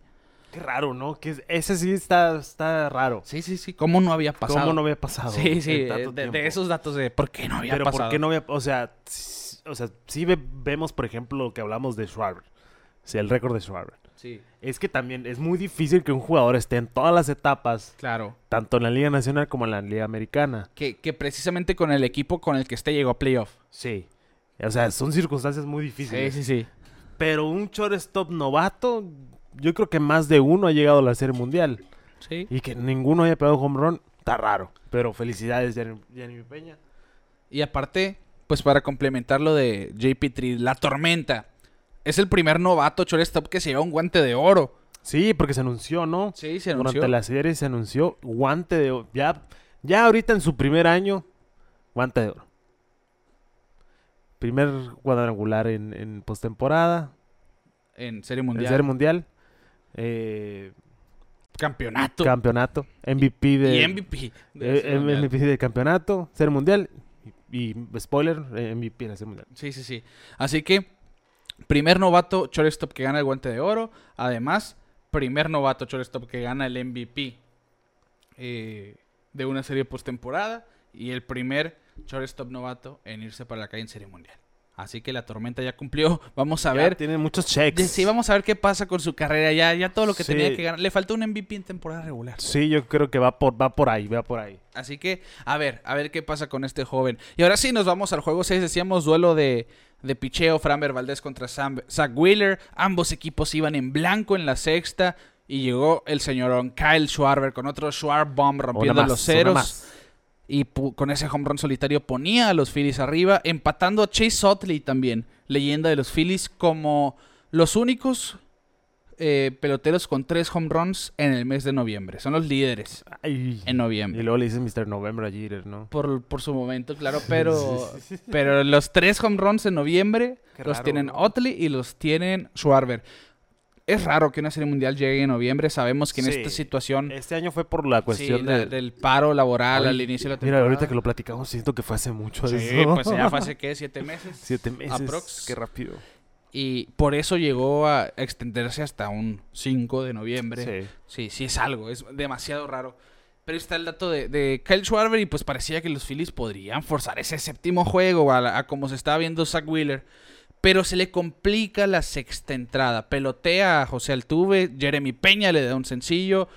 Qué raro, ¿no? Que es- ese sí está, está raro. Sí, sí, sí. ¿Cómo no había pasado? ¿Cómo no había pasado? Sí, sí, de, esos datos de por qué no había Pero pasado. ¿por qué no había... O sea, o sea sí ve- vemos, por ejemplo, lo que hablamos de Schwarber. O sea, el récord de Schwarber. Sí, Es que también es muy difícil que un jugador esté en todas las etapas, claro. tanto en la Liga Nacional como en la Liga Americana. Que, que precisamente con el equipo con el que este llegó a playoff. Sí. O sea, son circunstancias muy difíciles. Sí, sí, sí. Pero un shortstop novato, yo creo que más de uno ha llegado a la Serie Mundial. Sí. Y que ninguno haya pegado home run, está raro. Pero felicidades, Jeremy Jeremy Peña. Y aparte, pues para complementar lo de JP3, la tormenta. Es el primer novato shortstop que se lleva un guante de oro. Sí, porque se anunció, ¿no? Sí, se anunció. Durante la serie se anunció guante de oro. Ya, ya ahorita en su primer año, guante de oro. Primer cuadrangular en, en postemporada, En Serie en Mundial. Serie Mundial. eh, Campeonato. campeonato, MVP de, y MVP. de eh. MVP de campeonato, Serie Mundial. Y, y spoiler, eh, MVP de la Serie Mundial. Sí, sí, sí. Así que, primer novato shortstop que gana el guante de oro. Además, primer novato shortstop que gana el MVP eh, de una serie postemporada. Y el primer shortstop novato en irse para la calle en Serie Mundial. Así que la tormenta ya cumplió. Vamos a Ya ver. Tiene muchos checks. Sí, vamos a ver qué pasa con su carrera. Ya, ya todo lo que Sí. tenía que ganar. Le faltó un MVP en temporada regular. Sí, yo creo que va por, va por ahí, va por ahí. Así que, a ver, a ver qué pasa con este joven. Y ahora sí, nos vamos al juego 6. Decíamos duelo de, de picheo, Framber Valdez contra Sam- Zach Wheeler. Ambos equipos iban en blanco en la sexta. Y llegó el señor Kyle Schwarber con otro Schwarber bomb rompiendo los ceros. Y con ese home run solitario ponía a los Phillies arriba, empatando a Chase Utley también, leyenda de los Phillies, como los únicos eh, peloteros con tres home runs en el mes de noviembre. Son los líderes Ay. en Y noviembre. luego le dicen Mr. November a Jeter, ¿no? Por, por su momento, claro, pero, pero los tres home runs en noviembre los tienen ¿no? Otley y los tienen Schwarber. Es raro que una serie mundial llegue en noviembre. Sabemos que en Sí. esta situación Este año fue por la sí, cuestión la- del paro laboral al inicio de la Mira, temporada. ahorita que lo platicamos, siento que fue hace mucho Sí, eso. pues ya fue hace, ¿qué? ¿Siete meses? Siete meses. Aprox. Qué rápido. Y por eso llegó a extenderse hasta un 5 de noviembre. Sí. Sí, sí es algo, es demasiado raro. Pero está el dato de, de Kyle Schwarber y pues parecía que los Phillies podrían forzar ese séptimo juego a, la- a como se estaba viendo Zach Wheeler. Pero se le complica la sexta entrada. Pelotea a José Altuve, Jeremy Peña le da un sencillo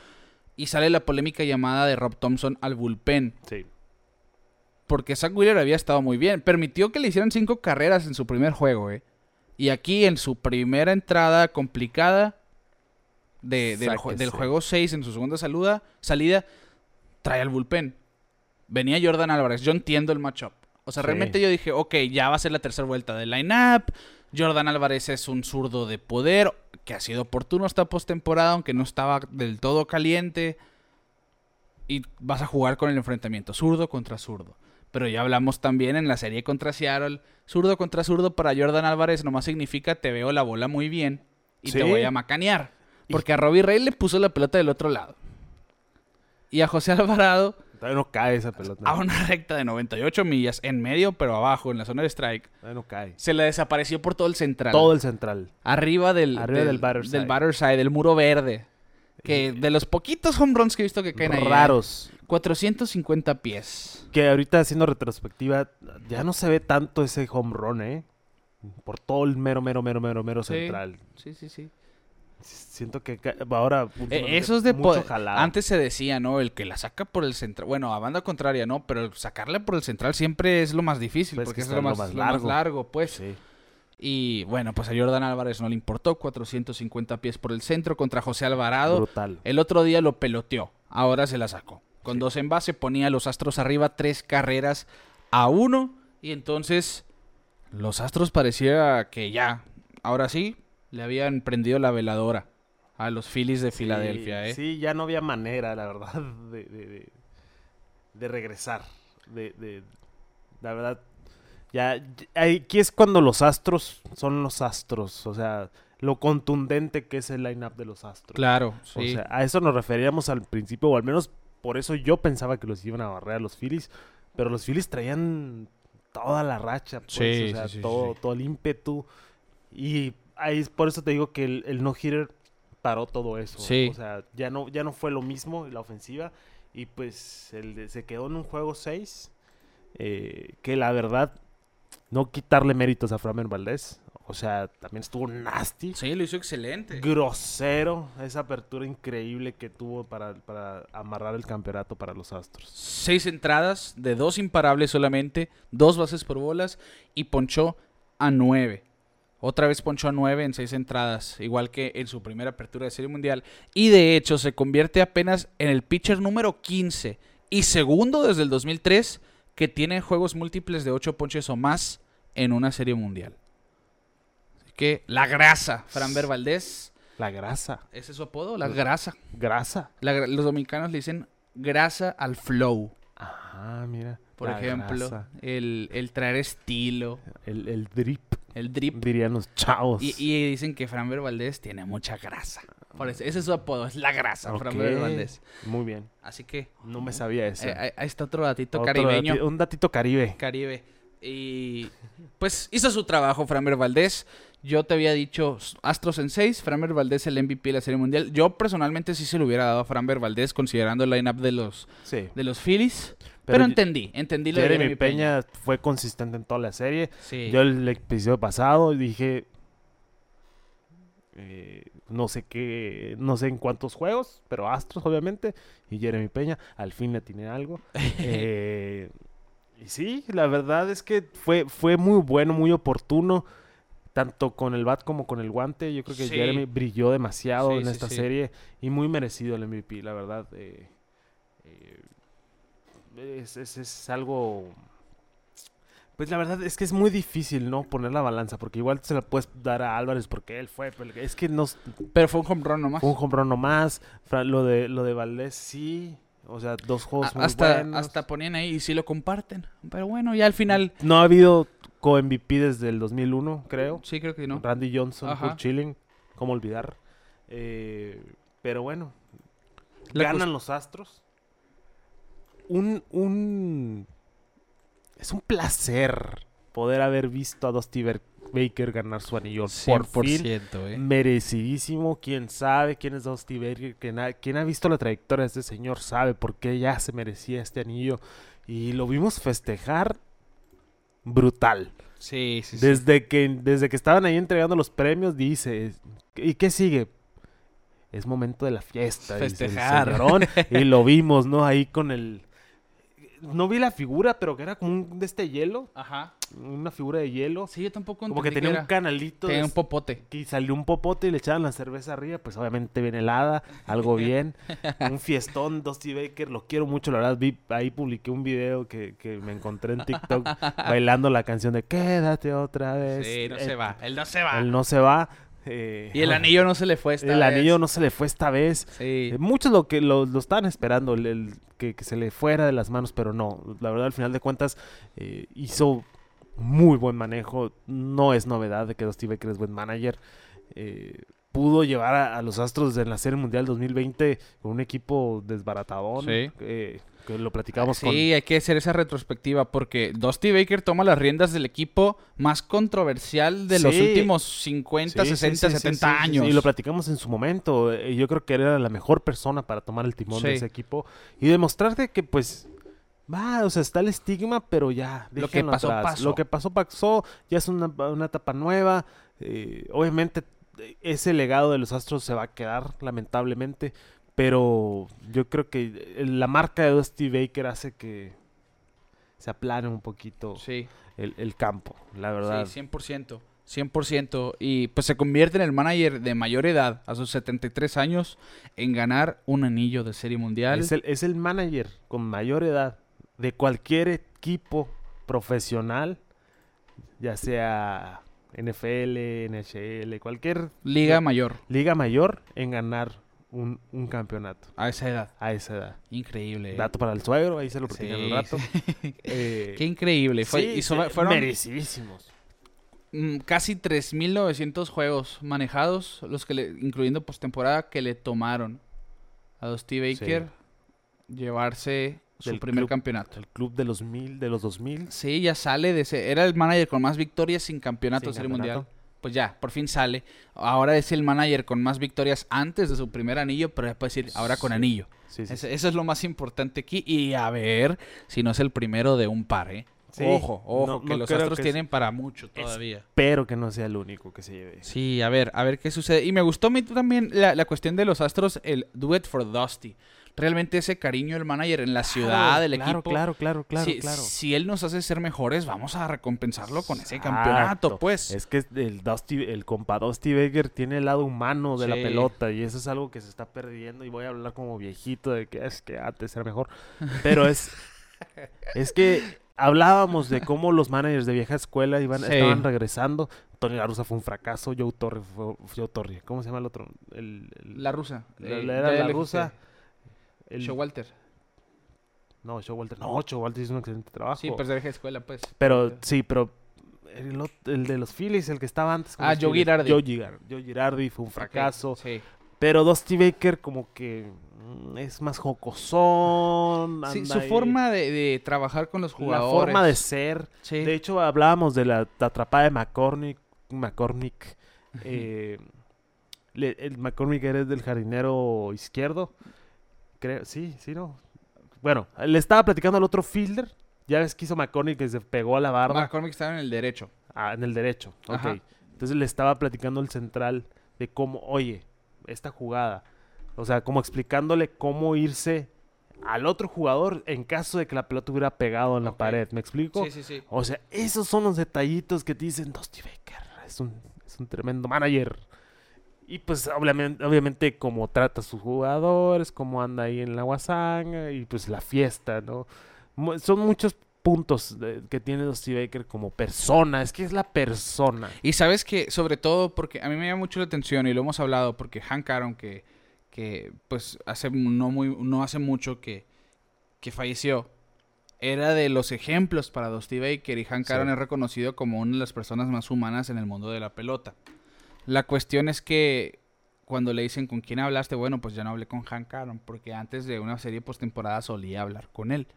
y sale la polémica llamada de Rob Thompson al bullpen. Sí. Porque Zach Wheeler había estado muy bien. Permitió que le hicieran cinco carreras en su primer juego, ¿eh? Y aquí en su primera entrada complicada de- del, juego 6, en su segunda saluda, salida, trae al bullpen. Venía Jordan Álvarez. Yo entiendo el matchup. O sea, Sí. realmente yo dije, ok, ya va a ser la tercera vuelta del line-up. Jordan Álvarez es un zurdo de poder que ha sido oportuno esta postemporada, aunque no estaba del todo caliente. Y vas a jugar con el enfrentamiento zurdo contra zurdo. Pero ya hablamos también en la serie contra Seattle. Zurdo contra zurdo para Jordan Álvarez nomás significa te veo la bola muy bien y te voy a macanear. Porque a Robbie Ray le puso la pelota del otro lado. Y a José Alvarado Todavía no cae esa pelota. a una recta de 98 millas en medio, pero abajo, en la zona de strike. Todavía no cae. Se le desapareció por todo el central. Todo el central. Arriba del, Arriba del batter side. del batter side, del muro verde. Que de los poquitos home runs que he visto que caen ahí. ¿eh? Raros. 450 pies. Que ahorita haciendo retrospectiva, ya no se ve tanto ese home run, ¿eh? Por todo el mero, mero, mero, mero, mero Sí. central. Sí, sí, sí. Siento que ahora... Eh, eso es de mucho. Antes se decía, ¿no? El que la saca por el central. Bueno, a banda contraria, ¿no? Pero sacarla por el central siempre es lo más difícil. Pues porque que es lo lo más, más lo más largo. pues. Sí. Y bueno, pues a Jordan Álvarez no le importó. 450 pies por el centro contra José Alvarado. Brutal. El otro día lo peloteó. Ahora se la sacó. Con dos en base ponía a los Astros arriba tres carreras a uno. Y entonces los Astros parecía que ya, ahora sí, le habían prendido la veladora a los Phillies de Sí, Filadelfia. ¿eh? Sí, ya no había manera, la verdad, de, de, de- de regresar. De, de- la verdad, ya, aquí es cuando los astros son los astros. O sea, lo contundente que es el line-up de los astros. Claro, O sí. sea, a eso nos referíamos al principio, o al menos por eso yo pensaba que los iban a barrer a los Phillies. Pero los Phillies traían toda la racha, pues, Sí, o sea, sí, sí, todo, todo el ímpetu. Y ahí es por eso te digo que el, el no-hitter paró todo eso. Sí. O sea, ya no, ya no fue lo mismo la ofensiva. Y pues el de- se quedó en un juego 6. que la verdad, no quitarle méritos a Framer Valdés. O sea, también estuvo nasty Sí, lo hizo excelente. grosero esa apertura increíble que tuvo para, para amarrar el campeonato para los Astros. Seis entradas de dos imparables solamente, dos bases por bolas y ponchó a nueve. Otra vez ponchó a nueve en seis entradas, igual que en su primera apertura de Serie Mundial. Y de hecho se convierte apenas en el pitcher número 15 y segundo desde el 2003 que tiene juegos múltiples de ocho ponches o más en una Serie Mundial. Así que la grasa, Framber Valdés, La grasa. ese es su apodo, la grasa. Grasa. La los dominicanos le dicen grasa al flow. Ah, mira. Por la ejemplo, grasa. el, el traer estilo, El, el drip, el drip. dirían los chavos. Y, y dicen que Framber Valdés tiene mucha grasa. Por eso, ese es su apodo, es la grasa, Ok, Framber Valdés. Muy bien. Así que No me sabía eso. eh, ahí- ahí está otro datito Otro caribeño. dati- un datito caribe. Caribe. Y pues hizo su trabajo Framber Valdés. Yo te había dicho Astros en 6, Framber Valdés el MVP de la Serie Mundial. Yo personalmente sí se lo hubiera dado a Framber Valdés considerando el lineup de los, Sí. de los Phillies. Pero, entendí, entendí lo de Jeremy Jeremy Peña, fue consistente en toda la serie. Sí. Yo el episodio pasado dije. eh, no sé qué. No sé en cuántos juegos, pero Astros, obviamente. Y Jeremy Peña, al fin le tiene algo. Eh, Y sí, la verdad es que fue, fue muy bueno, muy oportuno, tanto con el bat como con el guante. Yo creo que Sí. Jeremy brilló demasiado Sí, en esta sí. serie y muy merecido el MVP, la verdad. eh, eh, es, es- es algo... Pues la verdad es que es muy difícil, ¿no? Poner la balanza, porque igual se la puedes dar a Álvarez porque él fue, pero es que no, Pero fue un home run nomás. fue un home run nomás. Lo de, lo de Valdés sí. O sea, dos juegos A- muy hasta, buenos. hasta ponían ahí y sí lo comparten. Pero bueno, ya al final. No ha habido co-MVP desde el 2001, creo. Sí, creo que no. Randy Johnson. Kurt Schilling. ¿Cómo olvidar? Eh, pero bueno. La ganan los Astros. Un, un... Es un placer poder haber visto a Dusty Baker ganar su anillo. Por fin. 100%, eh. Merecidísimo, quién sabe quién es Dusty Baker, quien ha, quien ha visto la trayectoria de este señor sabe por qué ya se merecía este anillo y lo vimos festejar brutal. Sí, sí, sí. Desde que desde que estaban ahí entregando los premios dice, ¿y qué sigue? Es momento de la fiesta, dice el Festejar. señorón, y lo vimos, ¿no? Ahí con el no vi la figura, pero que era como un de este hielo, Ajá. una figura de hielo, Sí, yo tampoco como que tenía un canalito de Tenía un popote. que salió un popote y le echaban la cerveza arriba, pues obviamente bien helada, algo bien, un fiestón, Dusty Baker, lo quiero mucho, la verdad, vi, ahí publiqué un video que, que me encontré en TikTok bailando la canción de Quédate otra vez. Sí, no Eh, se va. Él no se va. Él no se va. Eh, Y el anillo no se le fue esta el vez. anillo no se le fue esta vez. Sí. Eh, Muchos lo que lo, lo estaban esperando, el, el- que, que se le fuera de las manos, pero no. La verdad, al final de cuentas, eh, hizo muy buen manejo. No es novedad de que Dusty Baker es buen manager. Eh, pudo llevar a, a los Astros en la Serie Mundial 2020 con un equipo desbaratadón. Sí. Que lo platicamos Sí, con... hay que hacer esa retrospectiva porque Dusty Baker toma las riendas del equipo más controversial de los Sí. últimos 50, Sí, sí, 60, sí, sí, 70 sí, sí, años. sí, Y lo platicamos en su momento. eh, Yo creo que era la mejor persona para tomar el timón de Sí. ese equipo y demostrarte que, pues, va, o sea, está el estigma, pero ya. Lo que pasó, atrás. pasó. Lo que pasó, pasó. Ya es una, una etapa nueva. eh, obviamente, eh, ese legado de los Astros se va a quedar, lamentablemente. Pero yo creo que eh, la marca de Dusty Baker hace que se aplane un poquito Sí, el, el campo, la verdad. sí, 100%. 100%. Y pues se convierte en el manager de mayor edad, a sus 73 años, en ganar un anillo de Serie Mundial. Es el, es el manager con mayor edad de cualquier equipo profesional, ya sea NFL, NHL, cualquier Liga mayor liga mayor en ganar un, un campeonato a esa edad. a esa edad. Increíble. Dato para el suegro, ahí se lo platican Sí, rato. Eh, Qué increíble. Fue, sí, y so- sí, fueron merecidísimos. mm, casi 3.900 juegos manejados, los que le, incluyendo postemporada, que le tomaron a Dusty Baker llevarse su primer club. campeonato. El club de los mil, de los dos mil. Sí, ya sale de ese. Era el manager con más victorias sin campeonato Sin Serie campeonato. Mundial. Pues ya, por fin sale. Ahora es el manager con más victorias antes de su primer anillo, pero ya puede decir ahora con Sí. anillo. Sí, sí, Ese- Eso es lo más importante aquí. Y a ver si no es el primero de un par, ¿eh? Ojo, ojo, no- que no los Astros que es- tienen para mucho todavía. Espero que no sea el único que se lleve. Sí, a ver, a ver qué sucede. Y me gustó a mí también la, la cuestión de los Astros, el Do It for Dusty. Realmente ese cariño del manager en la ciudad, del claro, equipo. Claro, claro, claro, si, claro. si él nos hace ser mejores, vamos a recompensarlo con ese Exacto. campeonato, pues. Es que el Dusty, el compa Dusty Baker tiene el lado humano de la pelota y eso es algo que se está perdiendo y voy a hablar como viejito de que es que antes era mejor. Pero es es que hablábamos de cómo los managers de vieja escuela iban, Sí. estaban regresando. Tony La Russa fue un fracaso, Joe Torre fue Joe Torre, ¿cómo se llama el otro? El, el- La rusa. la- eh, la- era la rusa. El- Showalter. no, Showalter. No, Showalter hizo un excelente trabajo. Sí, pues de escuela, pues. Pero sí, pero el, de los Phillies, el que estaba antes. Ah, Joe Girardi. Joe Girardi. Joe Girardi fue un fracaso. Ok, Sí. Pero Dusty Baker como que mm, es más jocosón. Sí, su ahí. forma de, de trabajar con los La jugadores. forma de ser. Sí. De hecho, hablábamos de la, la atrapada de McCormick. McCormick. eh, le- el McCormick era del jardinero izquierdo. Creo, sí, sí, no. Bueno, le estaba platicando al otro fielder. Ya ves que hizo McCormick que se pegó a la barda. McCormick estaba en el derecho. Ah, en el derecho. Ok. Ajá. Entonces le estaba platicando el central de cómo, oye, esta jugada. O sea, como explicándole cómo irse al otro jugador en caso de que la pelota hubiera pegado en la pared. ¿Me explico? Sí, sí, sí. O sea, esos son los detallitos que te dicen Dusty Baker. Es un, es un tremendo manager. Y pues obviamente, obviamente como trata a sus jugadores, cómo anda ahí en la guasanga y pues la fiesta, ¿no? Son muchos puntos de- que tiene Dusty Baker como persona. Es que es la persona. Y sabes que, sobre todo, porque a mí me llama mucho la atención y lo hemos hablado, porque Hank Aaron, que, que pues hace no, muy, no hace mucho que, que falleció, era de los ejemplos para Dusty Baker y Hank Sí. Aaron es reconocido como una de las personas más humanas en el mundo de la pelota. La cuestión es que cuando le dicen con quién hablaste, bueno, pues ya no hablé con Hank Aaron, porque antes de una serie postemporada solía hablar con él.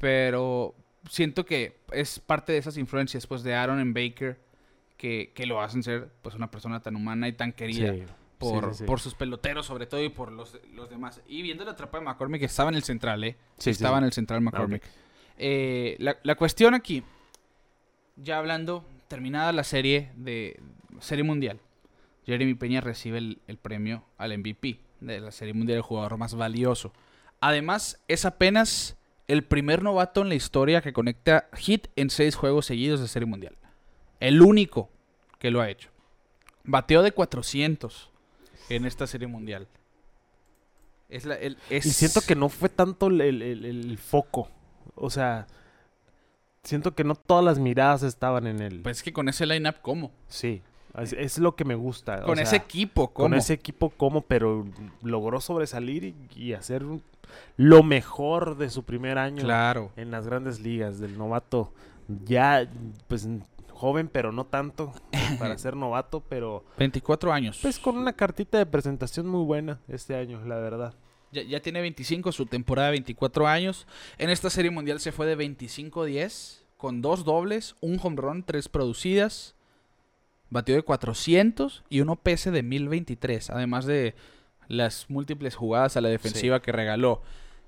Pero siento que es parte de esas influencias pues de Aaron en Baker que, que lo hacen ser pues una persona tan humana y tan querida Sí, por, sí, sí. por sus peloteros sobre todo y por los, los demás. Y viendo la trapa de McCormick estaba en el central, ¿eh? Estaba en el central McCormick. Eh, la, la cuestión aquí, ya hablando, terminada la serie de Serie Mundial, Jeremy Peña recibe el, el premio al MVP de la Serie Mundial, el jugador más valioso. Además, es apenas el primer novato en la historia que conecta hit en seis juegos seguidos de Serie Mundial. El único que lo ha hecho. Bateo de 400 en esta Serie Mundial. Es la, el- es- Y siento que no fue tanto el, el- foco. O sea, siento que no todas las miradas estaban en el... Pues es que con ese lineup, ¿cómo? sí, es, es lo que me gusta. o Con sea, ese equipo, ¿cómo? Con ese equipo, ¿cómo? Pero logró sobresalir y, y hacer lo mejor de su primer año Claro. en las grandes ligas, del novato. Ya, pues, joven, pero no tanto para ser novato, pero 24 años. pues con una cartita de presentación muy buena este año, la verdad. Ya, ya tiene 25, su temporada 24 años. En esta serie mundial se fue de 25-10, con dos dobles, un home run, tres producidas. Batió de 400 y un OPS de 1023, además de las múltiples jugadas a la defensiva que regaló.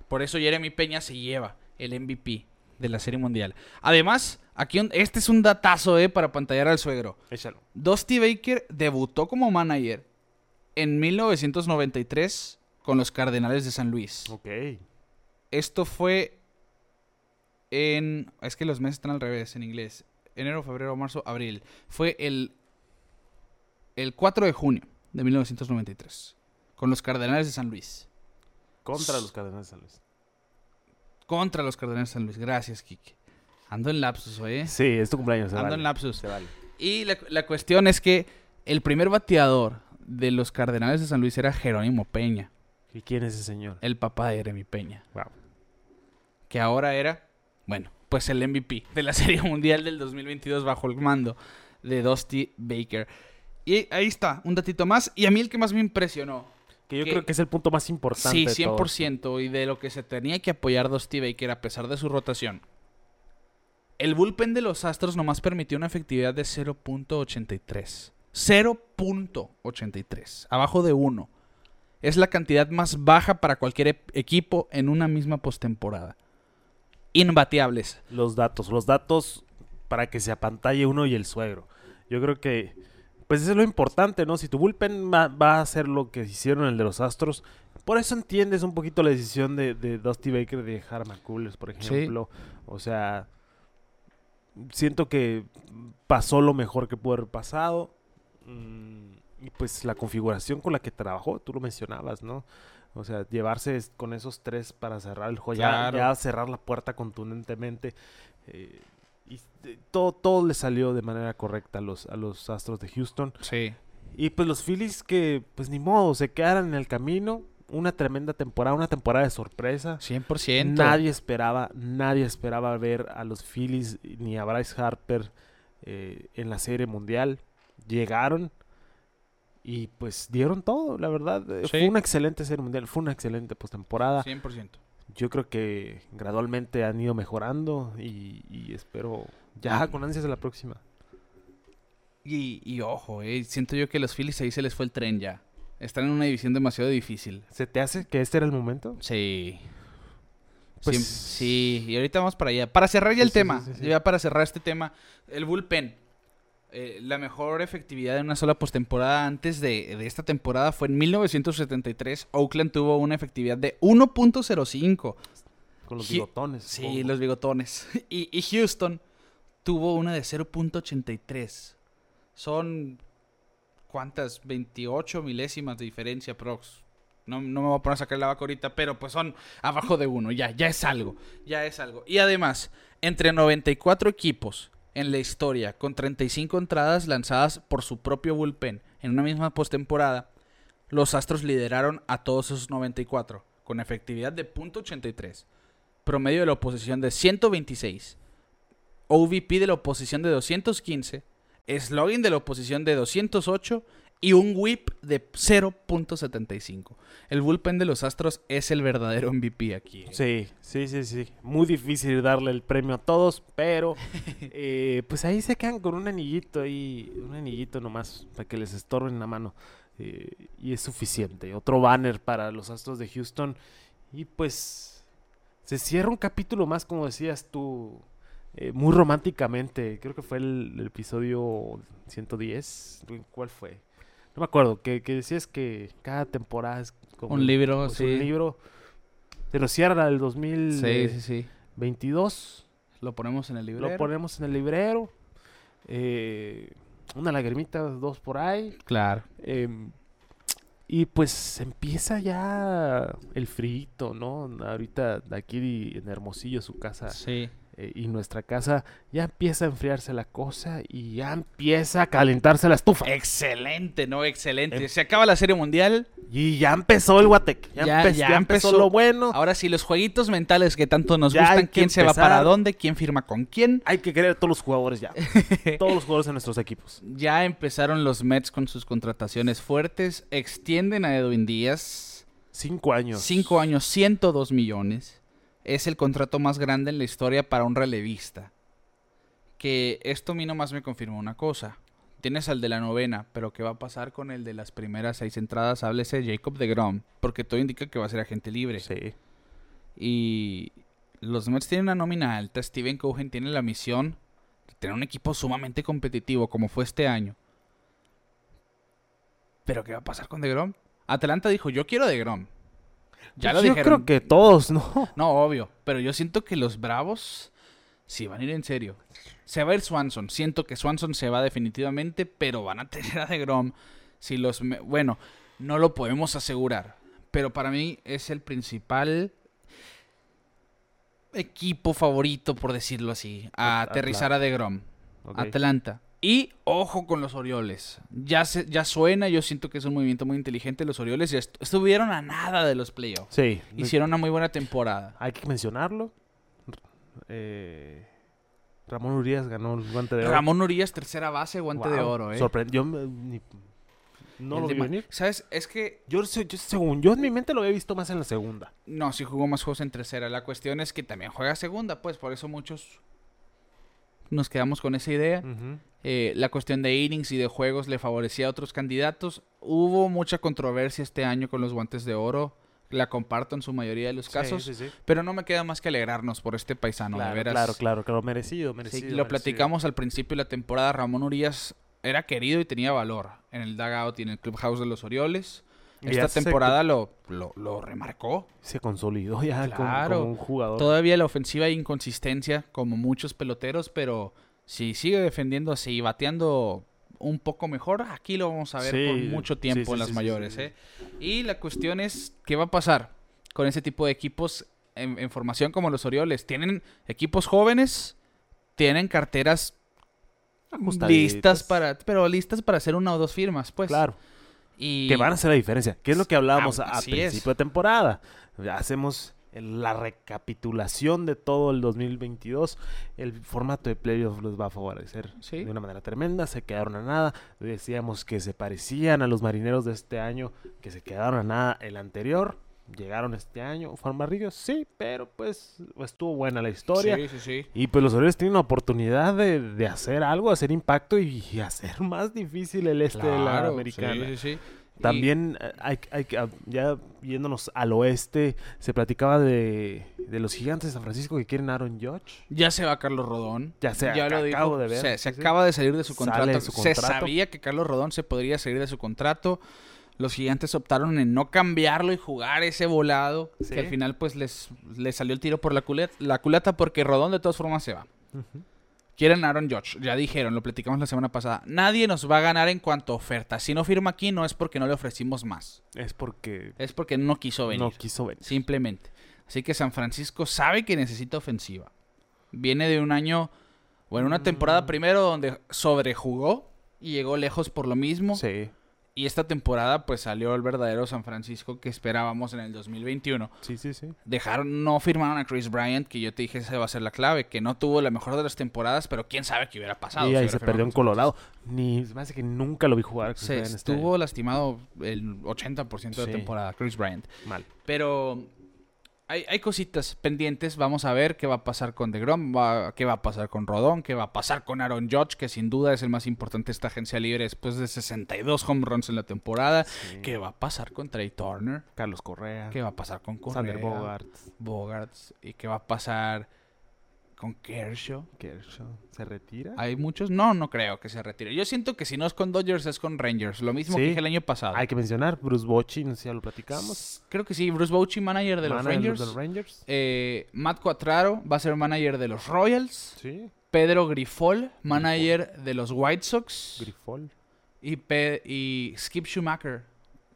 Por eso Jeremy Peña se lleva el MVP de la serie mundial. Además, aquí un- este es un datazo eh, para pantallar al suegro. Échalo. Dusty Baker debutó como manager en 1993 con los Cardenales de San Luis. Ok. Esto fue en... Es que los meses están al revés en inglés. Enero, febrero, marzo, abril. Fue el, el 4 de junio de 1993 con los Cardenales de San Luis. Contra los Cardenales de San Luis. Contra los Cardenales de San Luis. Gracias, Kike. Ando en lapsus, ¿eh? Sí, es tu cumpleaños. Se Ando vale. en lapsus. Se vale. Y la, la cuestión es que el primer bateador de los Cardenales de San Luis era Jerónimo Peña, ¿Y quién es ese señor? el papá de Jeremy Peña. Wow. Que ahora era, bueno, pues el MVP de la Serie Mundial del 2022 bajo el mando de Dusty Baker. Y ahí está, un datito más. Y a mí el que más me impresionó. Que yo Que- creo que es el punto más importante. Sí, de todo. 100%. Y de lo que se tenía que apoyar Dusty Baker a pesar de su rotación. El bullpen de los Astros nomás permitió una efectividad de 0.83. 0.83. Abajo de 1. Es la cantidad más baja para cualquier equipo en una misma postemporada. Imbateables. Los datos. Los datos para que se apantalle uno y el suegro. Yo creo que. Pues eso es lo importante, ¿no? Si tu bullpen va, va a hacer lo que hicieron el de los Astros. Por eso entiendes un poquito la decisión de, de Dusty Baker de dejar a por Sí. ejemplo. O sea. Siento que pasó lo mejor que pudo haber pasado. Mm, y pues la configuración con la que trabajó, tú lo mencionabas, ¿no? O sea, llevarse con esos tres para cerrar el juego, ya, cerrar la puerta contundentemente. eh, y todo, todo le salió de manera correcta a los, a los Astros de Houston. Sí. Y pues los Phillies que, pues ni modo, se quedaron en el camino. Una tremenda temporada, una temporada de sorpresa. 100%. Nadie esperaba, nadie esperaba ver a los Phillies ni a Bryce Harper eh, en la Serie Mundial. Llegaron y pues dieron todo, la verdad. Sí. Fue una excelente Serie Mundial, fue una excelente postemporada. 100%. Yo creo que gradualmente han ido mejorando y, y espero ya con ansias de la próxima. Y, y ojo, eh, siento yo que los Phillies ahí se les fue el tren ya. Están en una división demasiado difícil. ¿Se te hace que este era el momento? Sí. Pues- sí, y ahorita vamos para allá. Para cerrar ya el Sí, tema, sí. ya para cerrar este tema, el bullpen. Eh, la mejor efectividad en una sola postemporada antes de, de esta temporada fue en 1973. Oakland tuvo una efectividad de 1.05. Con los bigotones. Sí, los bigotones. Y, y Houston tuvo una de 0.83. Son. ¿Cuántas? 28 milésimas de diferencia, prox. No, no me voy a poner a sacar la vaca ahorita, pero pues son abajo de uno. Ya, ya es algo. Ya es algo. Y además, entre 94 equipos en la historia, con 35 entradas lanzadas por su propio bullpen en una misma postemporada, los Astros lideraron a todos esos 94, con efectividad de .83 promedio de la oposición de 126, OVP de la oposición de 215, slogan de la oposición de 208 y un whip de 0.75. El bullpen de los Astros es el verdadero MVP aquí. ¿eh? Sí, sí, sí, sí. Muy difícil darle el premio a todos, pero eh, pues ahí se quedan con un anillito ahí, un anillito nomás para que les estorben la mano. eh, y es suficiente. Otro banner para los Astros de Houston. Y pues se cierra un capítulo más, como decías tú, eh, muy románticamente. Creo que fue el, el episodio 110. ¿Cuál fue? No me acuerdo. Que, que decías que cada temporada es como Un libro, pues, sí. un libro. Se nos cierra el Sí, 2022. sí, sí. Lo ponemos en el libro. Lo ponemos en el librero. eh, una lagrimita, dos por ahí. Claro. em, y pues empieza ya el frito, ¿no? Ahorita aquí en Hermosillo, su casa Sí. Eh, y nuestra casa, ya empieza a enfriarse la cosa y ya empieza a calentarse la estufa. Excelente, ¿no? Excelente. Em- Se acaba la Serie Mundial. Y ya empezó el Guatec. Ya, Ya- empe- ya ya empezó, empezó. lo bueno. Ahora sí, los jueguitos mentales que tanto nos Ya hay gustan. que ¿Quién se va empezar. para dónde? ¿Quién firma con quién? Hay que querer a todos los jugadores ya. todos los jugadores de nuestros equipos. Ya empezaron los Mets con sus contrataciones fuertes. Extienden a Edwin Díaz. Cinco años. Cinco años, 102 millones. Es el contrato más grande en la historia para un relevista. Que esto a mí nomás me confirma una cosa. Tienes al de la novena, pero ¿qué va a pasar con el de las primeras seis entradas? Háblese Jacob de Grom, porque todo indica que va a ser agente libre. Sí. Y los Mets tienen una nómina alta. Steven Cohen tiene la misión de tener un equipo sumamente competitivo como fue este año. Pero ¿qué va a pasar con DeGrom? Atlanta dijo, yo quiero DeGrom. Ya lo Pues yo dijeron. creo que todos, ¿no? No, obvio. Pero yo siento que los Bravos sí van a ir en serio. Se va a ir Swanson. Siento que Swanson se va definitivamente, pero van a tener a DeGrom. Si los... me- Bueno, no lo podemos asegurar. Pero para mí es el principal equipo favorito, por decirlo así, a At- aterrizar a DeGrom. Ok. Atlanta. Y ojo con los Orioles. Ya, se, ya suena, yo siento que es un movimiento muy inteligente. Los Orioles ya est- estuvieron a nada de los playoffs. Sí. Hicieron una muy buena temporada. Hay que mencionarlo. Eh, Ramón Urias ganó el guante de oro. Ramón Urias, tercera base, guante de oro, ¿eh? Sorprendió. no El lo vi venir. ¿Sabes? Es que. Yo, yo, según yo, en mi mente lo había visto más en la segunda. No, sí jugó más juegos en tercera. La cuestión es que también juega segunda, pues por eso muchos nos quedamos con esa idea. Eh, la cuestión de innings y de juegos le favorecía a otros candidatos. Hubo mucha controversia este año con los guantes de oro. La comparto en su mayoría de los casos. Sí, sí, sí. Pero no me queda más que alegrarnos por este paisano, claro, de veras. claro, claro, claro. Merecido, merecido. lo merecido. platicamos al principio de la temporada. Ramón Urias era querido y tenía valor en el dugout y en el clubhouse de los Orioles. Esta se- temporada lo, lo, lo remarcó. Se consolidó ya Claro. como, un jugador. Todavía la ofensiva hay inconsistencia, como muchos peloteros, pero si sigue defendiendo así y bateando un poco mejor, aquí lo vamos a ver Sí, por mucho tiempo sí, sí, en las mayores. ¿eh? Y la cuestión es, ¿qué va a pasar con ese tipo de equipos en, en formación como los Orioles? Tienen equipos jóvenes, tienen carteras listas para, pero listas para hacer una o dos firmas, pues. Claro. Y Que van a hacer la diferencia. Que es lo que hablábamos Ah, a, a principio es. de temporada. Hacemos la recapitulación de todo el 2022. El formato de playoff los va a favorecer Sí. de una manera tremenda. Se quedaron a nada. Decíamos que se parecían a los marineros de este año, que se quedaron a nada el anterior. Llegaron este año. ¿Fueron barridos? Sí, pero pues estuvo buena la historia. Sí, sí, sí. Y pues los Orioles tienen la oportunidad de, de hacer algo, hacer impacto y, y hacer más difícil el este de la americana. Sí, sí, sí. También eh, hay, hay que- ah, ya yéndonos al oeste, se platicaba de, de los gigantes de San Francisco que quieren Aaron Judge. Ya se va Carlos Rodón. Ya se ya lo dijo. acabo de ver. Se, se acaba de salir de su contrato. de su Se contrato. sabía que Carlos Rodón se podría salir de su contrato. Los gigantes optaron en no cambiarlo y jugar ese volado. Sí. Que al final, pues, les, les salió el tiro por la culata, la culata porque Rodón de todas formas se va. Quieren Aaron Judge. Ya dijeron, lo platicamos la semana pasada. Nadie nos va a ganar en cuanto a oferta. Si no firma aquí, no es porque no le ofrecimos más. Es porque Es porque no quiso venir. no quiso venir. Simplemente. Así que San Francisco sabe que necesita ofensiva. Viene de un año, bueno, una temporada Mm. primero donde sobrejugó y llegó lejos por lo mismo. Sí, Y esta temporada pues salió el verdadero San Francisco que esperábamos en el 2021. sí, sí, sí. Dejaron, no firmaron a Chris Bryant, que yo te dije esa va a ser la clave, que no tuvo la mejor de las temporadas, pero quién sabe qué hubiera pasado. y si ahí se perdió en Colorado. Ni, me hace que nunca lo vi jugar. Chris Se Bryant este estuvo lastimado el 80% de Sí. temporada, Chris Bryant. mal. Pero hay, hay cositas pendientes. Vamos a ver qué va a pasar con DeGrom, va- qué va a pasar con Rodón, qué va a pasar con Aaron Judge, que sin duda es el más importante de esta agencia libre después de 62 home runs en la temporada. Sí. ¿Qué va a pasar con Trey Turner? Carlos Correa, ¿Qué va a pasar con Correa? Sander Bogart, Bogarts. ¿Y qué va a pasar con Kershaw? Kershaw. ¿Se retira? ¿Hay muchos? No, no creo que se retire. Yo siento que si no es con Dodgers es con Rangers. Lo mismo Sí. que dije el año pasado. Hay que mencionar Bruce Bochy, no sé si ya lo platicamos. Creo que sí. Bruce Bochy, manager de los Manager Rangers. de los Rangers. Eh, Matt Cuatraro va a ser manager de los Royals. Sí, Pedro Grifol, manager de los White Sox. Grifol. y, Pe- y Skip Schumacher,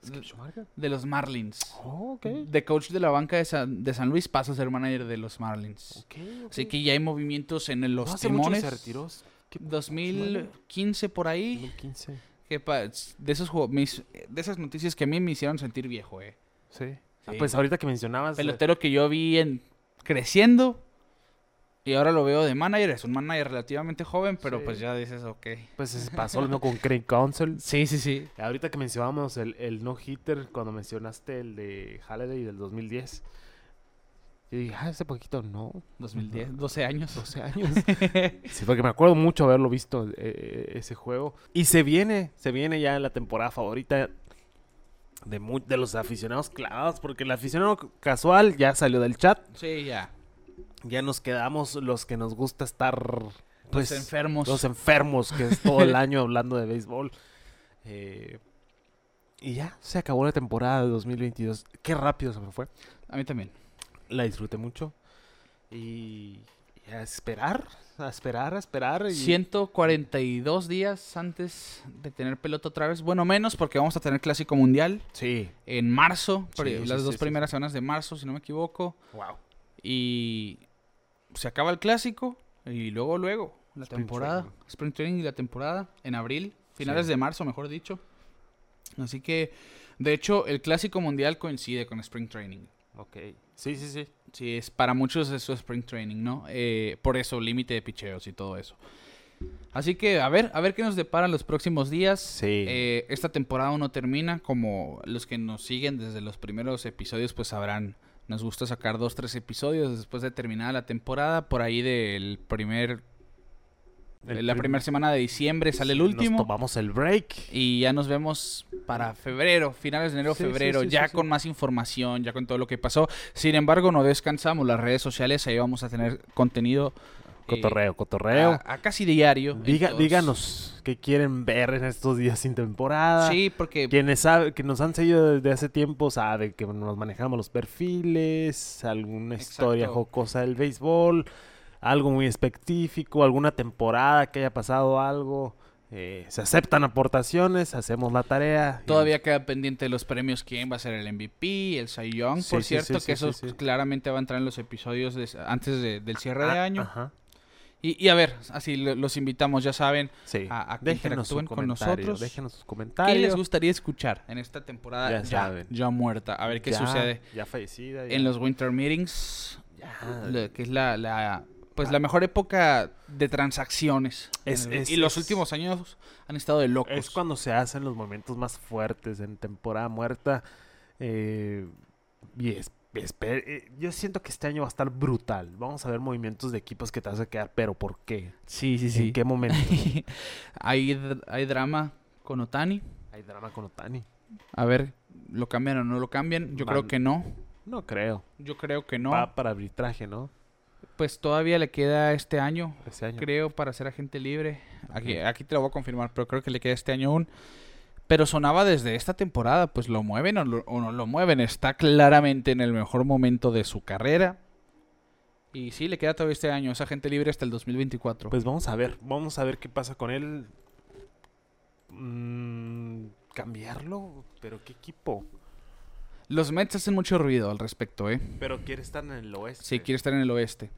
Skip Schumacher. de los Marlins. Oh. De coach de la banca de San, de San Luis pasa a ser manager de los Marlins. Ok, ok. Así que ya hay movimientos en los no hace mucho timones. se retiró. ¿Qué- 2015 por ahí. 2015. que pa- de, esos, mis- de esas noticias que a mí me hicieron sentir viejo, eh. Sí. Ah, Sí. pues ahorita que mencionabas. eh, pelotero que yo vi en creciendo y ahora lo veo de manager. Es un manager relativamente joven, pero Sí. pues ya dices, ok. Pues es- pasó lo mismo con Craig Counsell. Sí, sí, sí. Ahorita que mencionábamos el, el no-hitter, cuando mencionaste el de Halliday del 2010. Yo dije, ah, ese poquito no. 2010, 12 años. 12 años. sí, porque me acuerdo mucho haberlo visto eh, eh, ese juego. Y se viene, se viene ya la temporada favorita de, mu- de los aficionados clavados, porque el aficionado casual ya salió del chat. Sí, ya. Ya nos quedamos los que nos gusta estar pues, Los enfermos. los enfermos, que es todo el año hablando de béisbol. Eh, y ya, se acabó la temporada de 2022. Qué rápido se me fue. A mí también. La disfruté mucho. Y, y a esperar, a esperar, a esperar. Y... 142 días antes de tener pelota otra vez. Bueno, menos porque vamos a tener Clásico Mundial Sí. en marzo. Sí, las sí, dos sí, primeras semanas de marzo, si no me equivoco. Wow. Y se acaba el clásico y luego, luego, la Spring temporada. training. Spring Training y la temporada en abril, finales Sí. de marzo, mejor dicho. Así que, de hecho, el clásico mundial coincide con Spring Training. Ok. Sí, sí, sí. Sí, es para muchos es su Spring Training, ¿no? Eh, por eso, límite de picheos y todo eso. Así que, a ver, a ver qué nos deparan los próximos días. Sí. Eh, esta temporada no termina, como los que nos siguen desde los primeros episodios, pues sabrán, nos gusta sacar dos, tres episodios después de terminada la temporada. Por ahí del primer, El la prim- primera semana de diciembre sale el último. Nos tomamos el break. Y ya nos vemos para febrero, finales de enero, Sí, febrero, sí, ya sí, con más información, ya con todo lo que pasó. Sin embargo, no descansamos las redes sociales, ahí vamos a tener contenido Cotorreo, cotorreo. a, a casi diario. Diga, díganos qué quieren ver en estos días sin temporada. Sí, porque Quienes sabe, que nos han seguido desde hace tiempo saben que nos manejamos los perfiles, alguna historia Exacto. jocosa del béisbol, algo muy específico, alguna temporada que haya pasado algo. eh, se aceptan aportaciones, hacemos la tarea. y- todavía queda pendiente de los premios quién va a ser el MVP, el Cy Young, Sí, por sí, cierto, sí, que eso claramente va a entrar en los episodios de- antes de- del cierre de Ah, año. ajá, Y, y a ver, así lo- los invitamos, ya saben, sí. a- a que déjenos interactúen con nosotros. Déjenos sus ¿qué comentarios. les gustaría escuchar en esta temporada Ya ya, ya muerta? A ver qué Ya- sucede. Ya fallecida. en los Winter Meetings, ya. la- que es la, la- pues la mejor época de transacciones. Es- el- es- y los es- últimos años han estado de locos. Es cuando se hacen los momentos más fuertes en temporada muerta. eh, y es- yo siento que este año va a estar brutal. Vamos a ver movimientos de equipos que te vas a quedar, pero ¿por qué? Sí, sí, ¿En qué momento? hay, hay drama con Otani. Hay drama con Otani. A ver, ¿lo cambian o no lo cambian? Yo creo que no. No creo. Yo creo que no. Va para arbitraje, ¿no? Pues todavía le queda este año, Ese año. creo, para ser agente libre. Aquí, aquí te lo voy a confirmar, pero creo que le queda este año aún. Pero sonaba desde esta temporada, pues lo mueven o, lo- o no lo mueven. Está claramente en el mejor momento de su carrera. Y sí, le queda todavía este año. Es agente libre hasta el 2024. Pues vamos a ver, vamos a ver qué pasa con él. Mm, ¿Cambiarlo? ¿Pero qué equipo? Los Mets hacen mucho ruido al respecto, ¿eh? Pero quiere estar en el oeste. Sí, quiere estar en el oeste.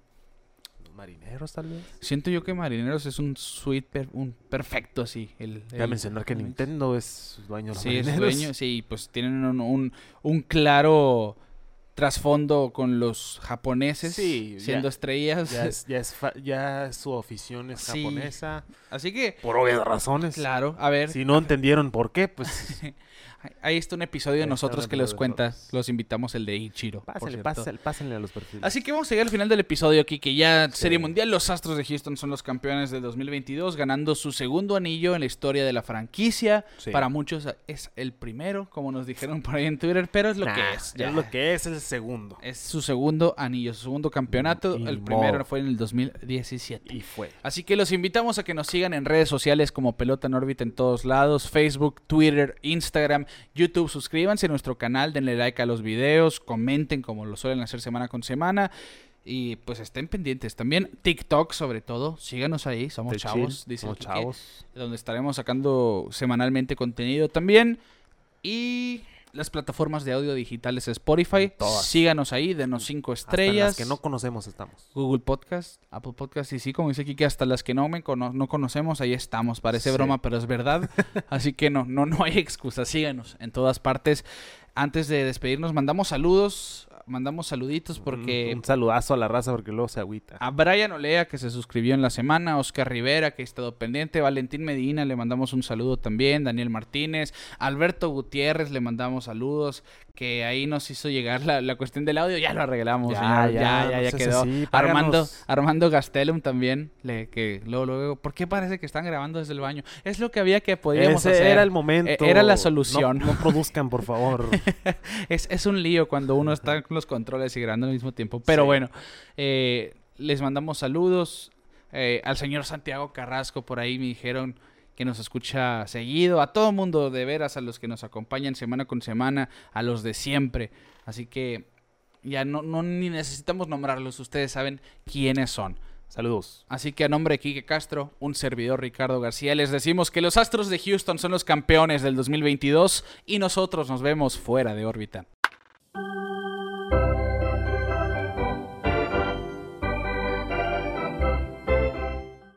¿Los marineros, tal vez? Siento yo que Marineros es un suite, per- un perfecto así. El, el- mencionar que Nintendo es dueño de Sí, es marineros. dueño, sí, pues tienen un, un- un claro trasfondo con los japoneses Sí, siendo ya- estrellas. Ya, es, ya, es fa- ya su afición es Sí. japonesa. Así que, Por obvias razones. claro, a ver, Si no entendieron por qué, pues ahí está un episodio de nosotros que los cuenta. Los invitamos el de Ichiro. pásenle, pásenle, pásenle a los perfiles. Así que vamos a llegar al final del episodio aquí, que ya Sí. Serie Mundial, los Astros de Houston son los campeones del 2022, ganando su segundo anillo en la historia de la franquicia. Sí. Para muchos es el primero, como nos dijeron por ahí en Twitter, pero es lo Nah, que es. ya. Es lo que es el segundo. Es su segundo anillo, su segundo campeonato. Y el primero fue en el 2017. Y fue. Así que los invitamos a que nos sigan en redes sociales como Pelota en órbita en todos lados, Facebook, Twitter, Instagram, YouTube. Suscríbanse a nuestro canal, denle like a los videos, comenten como lo suelen hacer semana con semana. Y pues estén pendientes. También TikTok sobre todo. Síganos ahí, somos Te chavos. chill, somos chavos. Donde estaremos sacando semanalmente contenido también. Y las plataformas de audio digitales Spotify. Todas. Síganos ahí, denos cinco Hasta estrellas. las que no conocemos estamos. Google Podcast, Apple Podcast y sí, como dice Kike, hasta las que no me cono- no conocemos, ahí estamos. Parece Sí. broma, pero es verdad. Así que no, no, no hay excusa. Síganos en todas partes. Antes de despedirnos, mandamos saludos, mandamos saluditos porque Un, un saludazo a la raza porque luego se agüita. a Brian Olea, que se suscribió en la semana, Oscar Rivera, que ha estado pendiente, Valentín Medina, le mandamos un saludo también, Daniel Martínez, Alberto Gutiérrez, le mandamos saludos, que ahí nos hizo llegar la, la cuestión del audio, ya lo arreglamos, Ya, señor, ya, ya, ya, quedó. Armando. Armando Gastelum también, le, que luego, luego, ¿por qué parece que están grabando desde el baño? Es lo que había que podíamos Ese hacer. era el momento. Eh, era la No- solución. No, produzcan, por favor. Es, es un lío cuando uno está con los controles y grabando al mismo tiempo. Pero Sí. bueno, eh, les mandamos saludos. eh, al señor Santiago Carrasco por ahí me dijeron que nos escucha seguido. A todo mundo, de veras, a los que nos acompañan semana con semana, a los de siempre. Así que ya no, no ni necesitamos nombrarlos. Ustedes saben quiénes son. Saludos. Así que a nombre de Quique Castro, un servidor Ricardo García, les decimos que los Astros de Houston son los campeones del 2022 y nosotros nos vemos fuera de órbita.